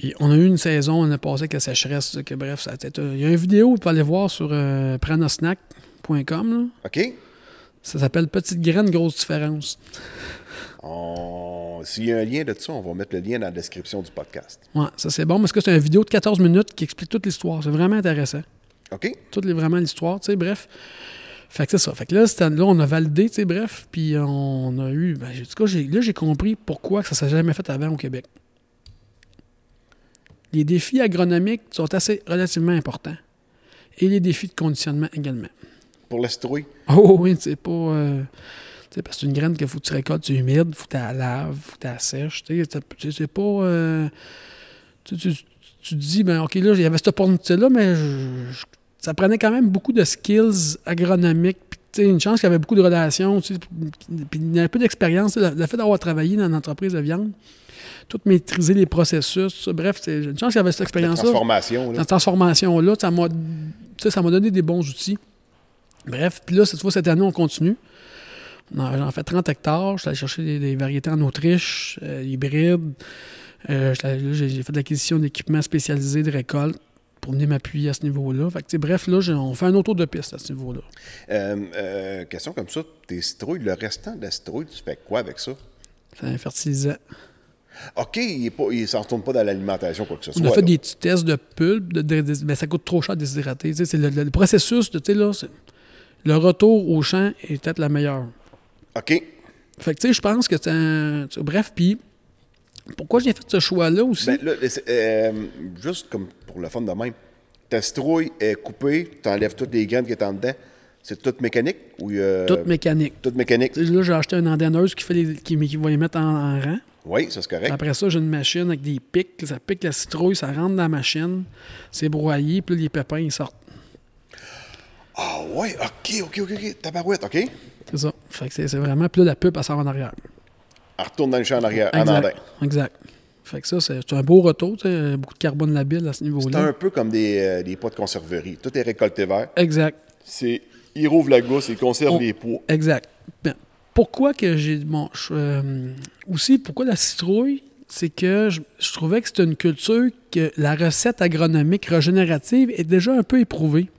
Puis on a eu une saison, on a passé avec la sécheresse. Que, bref, ça a été- Il y a une vidéo, vous pouvez aller voir sur euh, pranosnack.com. OK? Ça s'appelle Petite graine, grosse différence. On- S'il y a un lien de ça, on va mettre le lien dans la description du podcast. Ouais, ça c'est bon parce que c'est une vidéo de 14 minutes qui explique toute l'histoire. C'est vraiment intéressant. OK? Toute les, vraiment l'histoire, tu sais, bref. Fait que c'est ça. Fait que là, on a validé, tu sais, bref. Puis on a eu. Ben, en tout cas, là, j'ai compris pourquoi ça s'est jamais fait avant au Québec. Les défis agronomiques sont assez relativement importants. Et les défis de conditionnement également. Pour la citrouille, Oh oui, c'est pas. euh, tu sais, parce que c'est une graine qu'il faut que tu récoltes, tu humide, faut que tu la laves, faut que tu la sèches. Tu sais, c'est- c'est pas. euh, tu, tu, tu te dis, ben OK, là, il y avait cette opportunité-là, mais je- je- ça prenait quand même beaucoup de skills agronomiques. Puis, tu sais, une chance qu'il y avait beaucoup de relations, puis il y a un peu d'expérience. Le, le fait d'avoir travaillé dans une entreprise de viande, tout maîtriser les processus, bref, c'est une chance qu'il y avait cette expérience-là transformation, là. cette transformation-là, ça m'a ça donné des bons outils. Bref, puis là, cette fois, cette année, on continue. J'en fais 30 hectares. Je suis allé chercher des, des variétés en Autriche, euh, hybrides. Euh, J'ai j'ai fait de l'acquisition d'équipements spécialisés de récolte pour venir m'appuyer à ce niveau-là. Fait que, bref, là, j'ai- on fait un auto de piste à ce niveau-là. Euh, euh, question comme ça, tes citrouilles, le restant de la citrouille, tu fais quoi avec ça? C'est un fertilisant. OK, il ne s'en retourne pas dans l'alimentation, quoi que ce On soit. a fait là. des petits tests de pulpe, de, de- de- mais ça coûte trop cher de déshydrater. C'est le, processus, de, là, le retour au champ est peut-être la meilleure. OK. Fait que, tu sais, je pense que c'est un. Bref, puis pourquoi j'ai fait ce choix-là aussi? Ben, là, euh, juste comme pour le fun de même, ta citrouille est coupée, tu enlèves toutes les graines qui sont en dedans. C'est toute mécanique ou a- Toute mécanique. toute mécanique? Là, j'ai acheté une andonneuse qui, fait les, qui, qui va les mettre en, en rang. Oui, ça c'est correct. Après ça, j'ai une machine avec des pics. Ça pique la citrouille, ça rentre dans la machine. C'est broyé, puis là, les pépins, ils sortent. Ah ouais, OK, OK, OK, OK. Tabarouette, OK? Elle C'est ça. Fait que c'est c'est vraiment. Puis là, la pupe, elle sort en arrière. retourne dans le champ en arrière, en andin. Exact. exact. Fait que ça, c'est c'est un beau retour. tu sais, Beaucoup de carbone labile à ce C'est niveau-là. un peu comme des, euh, des pots de conserverie. Tout est récolté vert. Exact. C'est, il rouvre la gousse, il conserve On- les pois. Exact. Pourquoi que j'ai. Bon, euh, aussi, pourquoi la citrouille? C'est que je, trouvais que c'était une culture que la recette agronomique régénérative est déjà un peu éprouvée.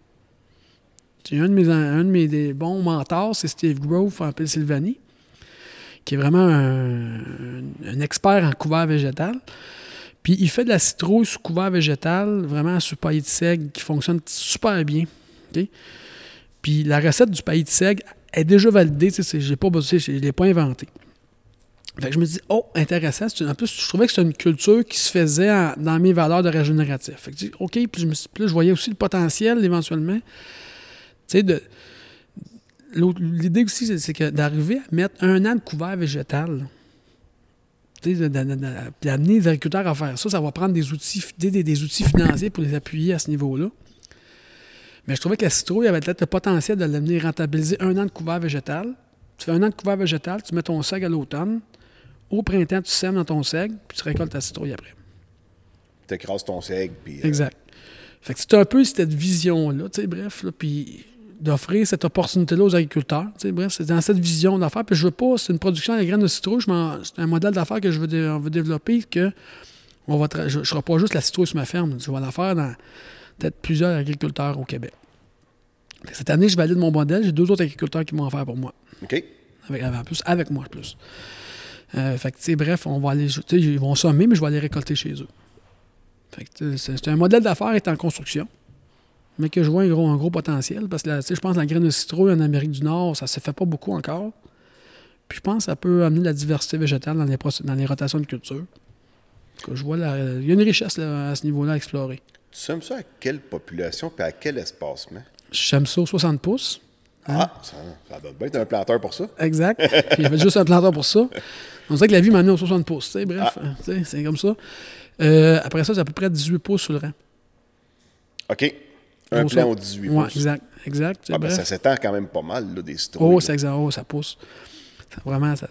J'ai un de mes, un de mes des bons mentors, c'est Steve Grove en Pennsylvanie, qui est vraiment un, expert en couvert végétal. Puis il fait de la citrouille sous couvert végétal, vraiment sous paille de seigle, qui fonctionne super bien. Puis la recette du paillis de seigle est déjà validée. c'est- j'ai pas besoin, je ne l'ai pas inventée. Fait que je me dis, oh, intéressant. c'est En plus, je trouvais que c'était une culture qui se faisait dans mes valeurs de régénératif. Fait que je dis, OK, puis je, me suis- puis là, je voyais aussi le potentiel éventuellement. Tu sais, L'idée aussi, c'est- c'est que d'arriver à mettre un an de couvert végétal, d'amener les agriculteurs à faire ça, ça va prendre des outils, des, des- des outils financiers pour les appuyer à ce niveau-là. Mais je trouvais que la citrouille avait peut-être le potentiel de l'amener rentabiliser un an de couvert végétal. Tu fais un an de couvert végétal, tu mets ton seg à l'automne. Au printemps, tu sèmes dans ton seg, puis tu récoltes ta citrouille après. Tu écrases ton seigle. Puis, euh, Exact. Fait que c'est un peu cette vision-là, tu sais, bref, là, puis d'offrir cette opportunité-là aux agriculteurs. tu sais, bref, c'est dans cette vision d'affaires. Puis je veux pas, c'est une production à la graine de citrouille, c'est un modèle d'affaires que je veux, dé- on veut développer, que on va je ne ferai pas juste la citrouille sur ma ferme, je vais la faire dans peut-être plusieurs agriculteurs au Québec. Cette année, je valide mon modèle, j'ai deux autres agriculteurs qui vont en faire pour moi. OK. Avec, plus, avec moi, plus. Euh, fait que, bref, on va aller, ils vont sommer, mais je vais aller récolter chez eux. Fait que, c'est un modèle d'affaires qui est en construction, mais que je vois un gros, un gros potentiel, parce que, je pense que la graine de citrouille en Amérique du Nord, ça se fait pas beaucoup encore. Puis je pense que ça peut amener de la diversité végétale dans les, procé- dans les rotations de culture. Que je vois la- il y a une richesse là, à ce niveau-là à explorer. Tu sèmes ça à quelle population et à quel espacement? J'aime ça aux 60 pouces. Hein? Ah, ça, ça doit bien être un planteur pour ça. Exact. J'ai fait juste un planteur pour ça. On dirait que la vie m'a amené aux 60 pouces. Bref, Ah. c'est comme ça. Euh, après ça, c'est à peu près 18 pouces sur le rang. OK. Un plan ça. au 18 Ouais, pouces. exact. Exact. Ah, ben, ça s'étend quand même pas mal, là, des citrouilles. Oh, là. ça, exa- oh, ça pousse. Ça, vraiment, ça...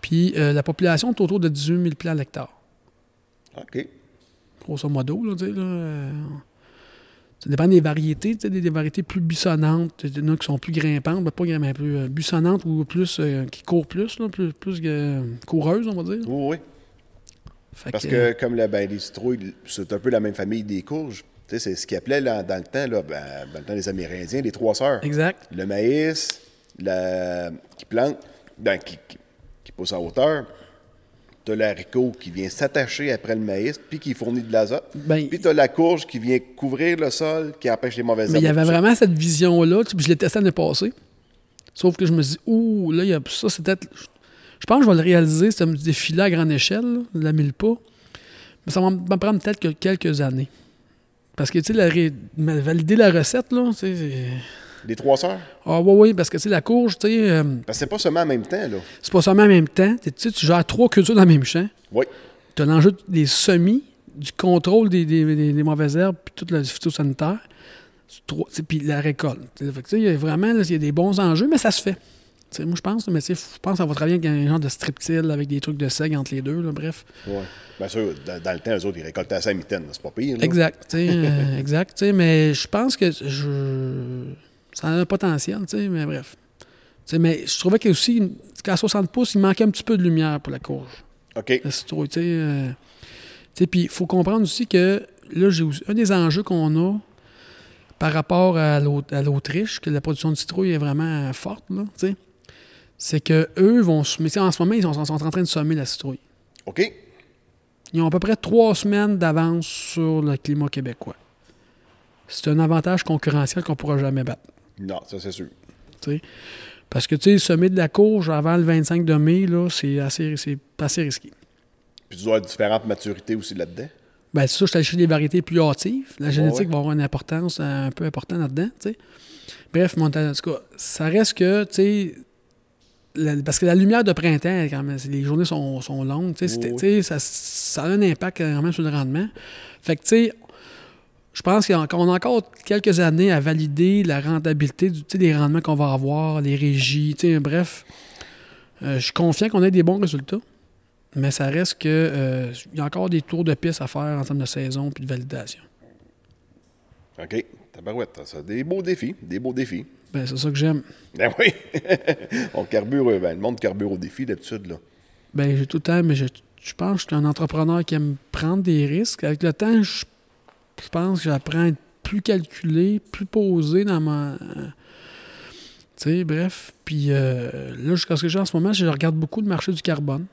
Puis euh, la population est autour de 18 000 plants à l'hectare. OK. Grosso modo, là, tu sais, là, euh, Ça dépend des variétés, des, des variétés plus buissonnantes. Il y en a qui sont plus grimpantes, ben, pas grimpantes, plus euh, buissonnantes ou plus euh, qui courent plus, là, plus, plus coureuses, on va dire. Oui, oui. Fait Parce que, que, comme la, ben, les citrouilles, c'est un peu la même famille des courges. C'est ce qu'ils appelaient là, dans le temps, là, ben, dans le temps des Amérindiens, les trois sœurs. Exact. Le maïs, la, qui plante, ben, qui, qui, qui pousse en hauteur. Tu as l'haricot qui vient s'attacher après le maïs, puis qui fournit de l'azote. Ben, Puis tu as la courge qui vient couvrir le sol, qui empêche les mauvaises Mais il y avait vraiment cette vision-là. tu sais, puis Je l'ai testé l'année passée. Sauf que je me dis, ouh, là, il y a ça, c'est peut-être. Je pense que je vais le réaliser, ce défi-là à grande échelle, là, de la mille pas. Mais ça va me prendre peut-être que quelques années. Parce que, tu sais, la ré- valider la recette, là, tu sais. c'est- Les trois sœurs? Ah, oui, oui, parce que, sais, la courge, tu sais, euh, Parce que c'est pas seulement en même temps, là. c'est pas seulement en même temps. Tu sais, tu gères trois cultures dans le même champ. Oui. Tu as l'enjeu des semis, du contrôle des, des- des- des mauvaises herbes, puis tout le phytosanitaire, puis la récolte. Fait que, il y a vraiment là, il y a des bons enjeux, mais ça se fait. Moi, je pense, mais tu sais, je pense ça va travailler avec un genre de striptile avec des trucs de seg entre les deux, là, bref. Ouais. Bien sûr, dans, dans le temps, eux autres, ils récoltaient à sa mitaine, là, c'est pas pire. là. Exact, euh, exact, mais je pense que je... ça a un potentiel, tu sais, mais bref. Mais je trouvais aussi, qu'à 60 pouces, il manquait un petit peu de lumière pour la courge. OK. La citrouille, tu sais. euh, tu sais, puis il faut comprendre aussi que là, j'ai aussi- un des enjeux qu'on a par rapport à l'Au- à l'Autriche, que la production de citrouille est vraiment forte, là, tu sais, c'est que eux vont. se- Mais en ce moment, ils sont, sont en train de sommer la citrouille. OK. Ils ont à peu près trois semaines d'avance sur le climat québécois. C'est un avantage concurrentiel qu'on ne pourra jamais battre. Non, ça, c'est sûr. Parce que, tu sais, semer de la courge avant le 25 de mai, là, c'est assez, c'est assez risqué. Puis tu dois avoir différentes maturités aussi là-dedans. Ben, c'est ça, je suis allé chercher des variétés plus hâtives. La génétique ouais. va avoir une importance un peu importante là-dedans, tu sais. Bref, mon, en tout cas, ça reste que, tu sais, parce que la lumière de printemps, quand même, les journées sont, sont longues, tu sais, c'était- Oui, tu sais, ça, ça a un impact quand même sur le rendement. Fait que, tu sais, je pense qu'on a encore quelques années à valider la rentabilité du, des rendements qu'on va avoir, les régies, bref. Euh, je suis confiant qu'on ait des bons résultats. Mais ça reste que euh, il y a encore des tours de piste à faire en termes de saison puis de validation. OK. Tabarouette, ça, des beaux défis. Des beaux défis. Ben, c'est ça que j'aime. Ben oui. On carbure, euh, ben, le monde carbure au défi d'habitude, là. Ben, j'ai tout le temps, mais je, je pense que je suis un entrepreneur qui aime prendre des risques. Avec le temps, je, je pense que j'apprends à être plus calculé, plus posé dans ma. tu sais, bref. Puis euh, là, jusqu'à ce que j'ai en ce moment, je regarde beaucoup le marché du carbone.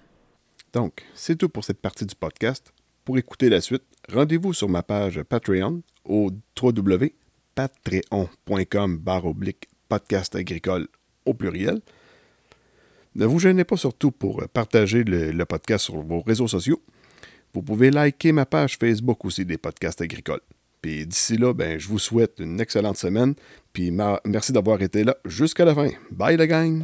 Donc, c'est tout pour cette partie du podcast. Pour écouter la suite, rendez-vous sur ma page Patreon au www.patreon.com oblique podcast agricole au pluriel. Ne vous gênez pas surtout pour partager le podcast sur vos réseaux sociaux. Vous pouvez liker ma page Facebook aussi des podcasts agricoles. Puis d'ici là, ben, je vous souhaite une excellente semaine. Puis merci d'avoir été là jusqu'à la fin. Bye la gang!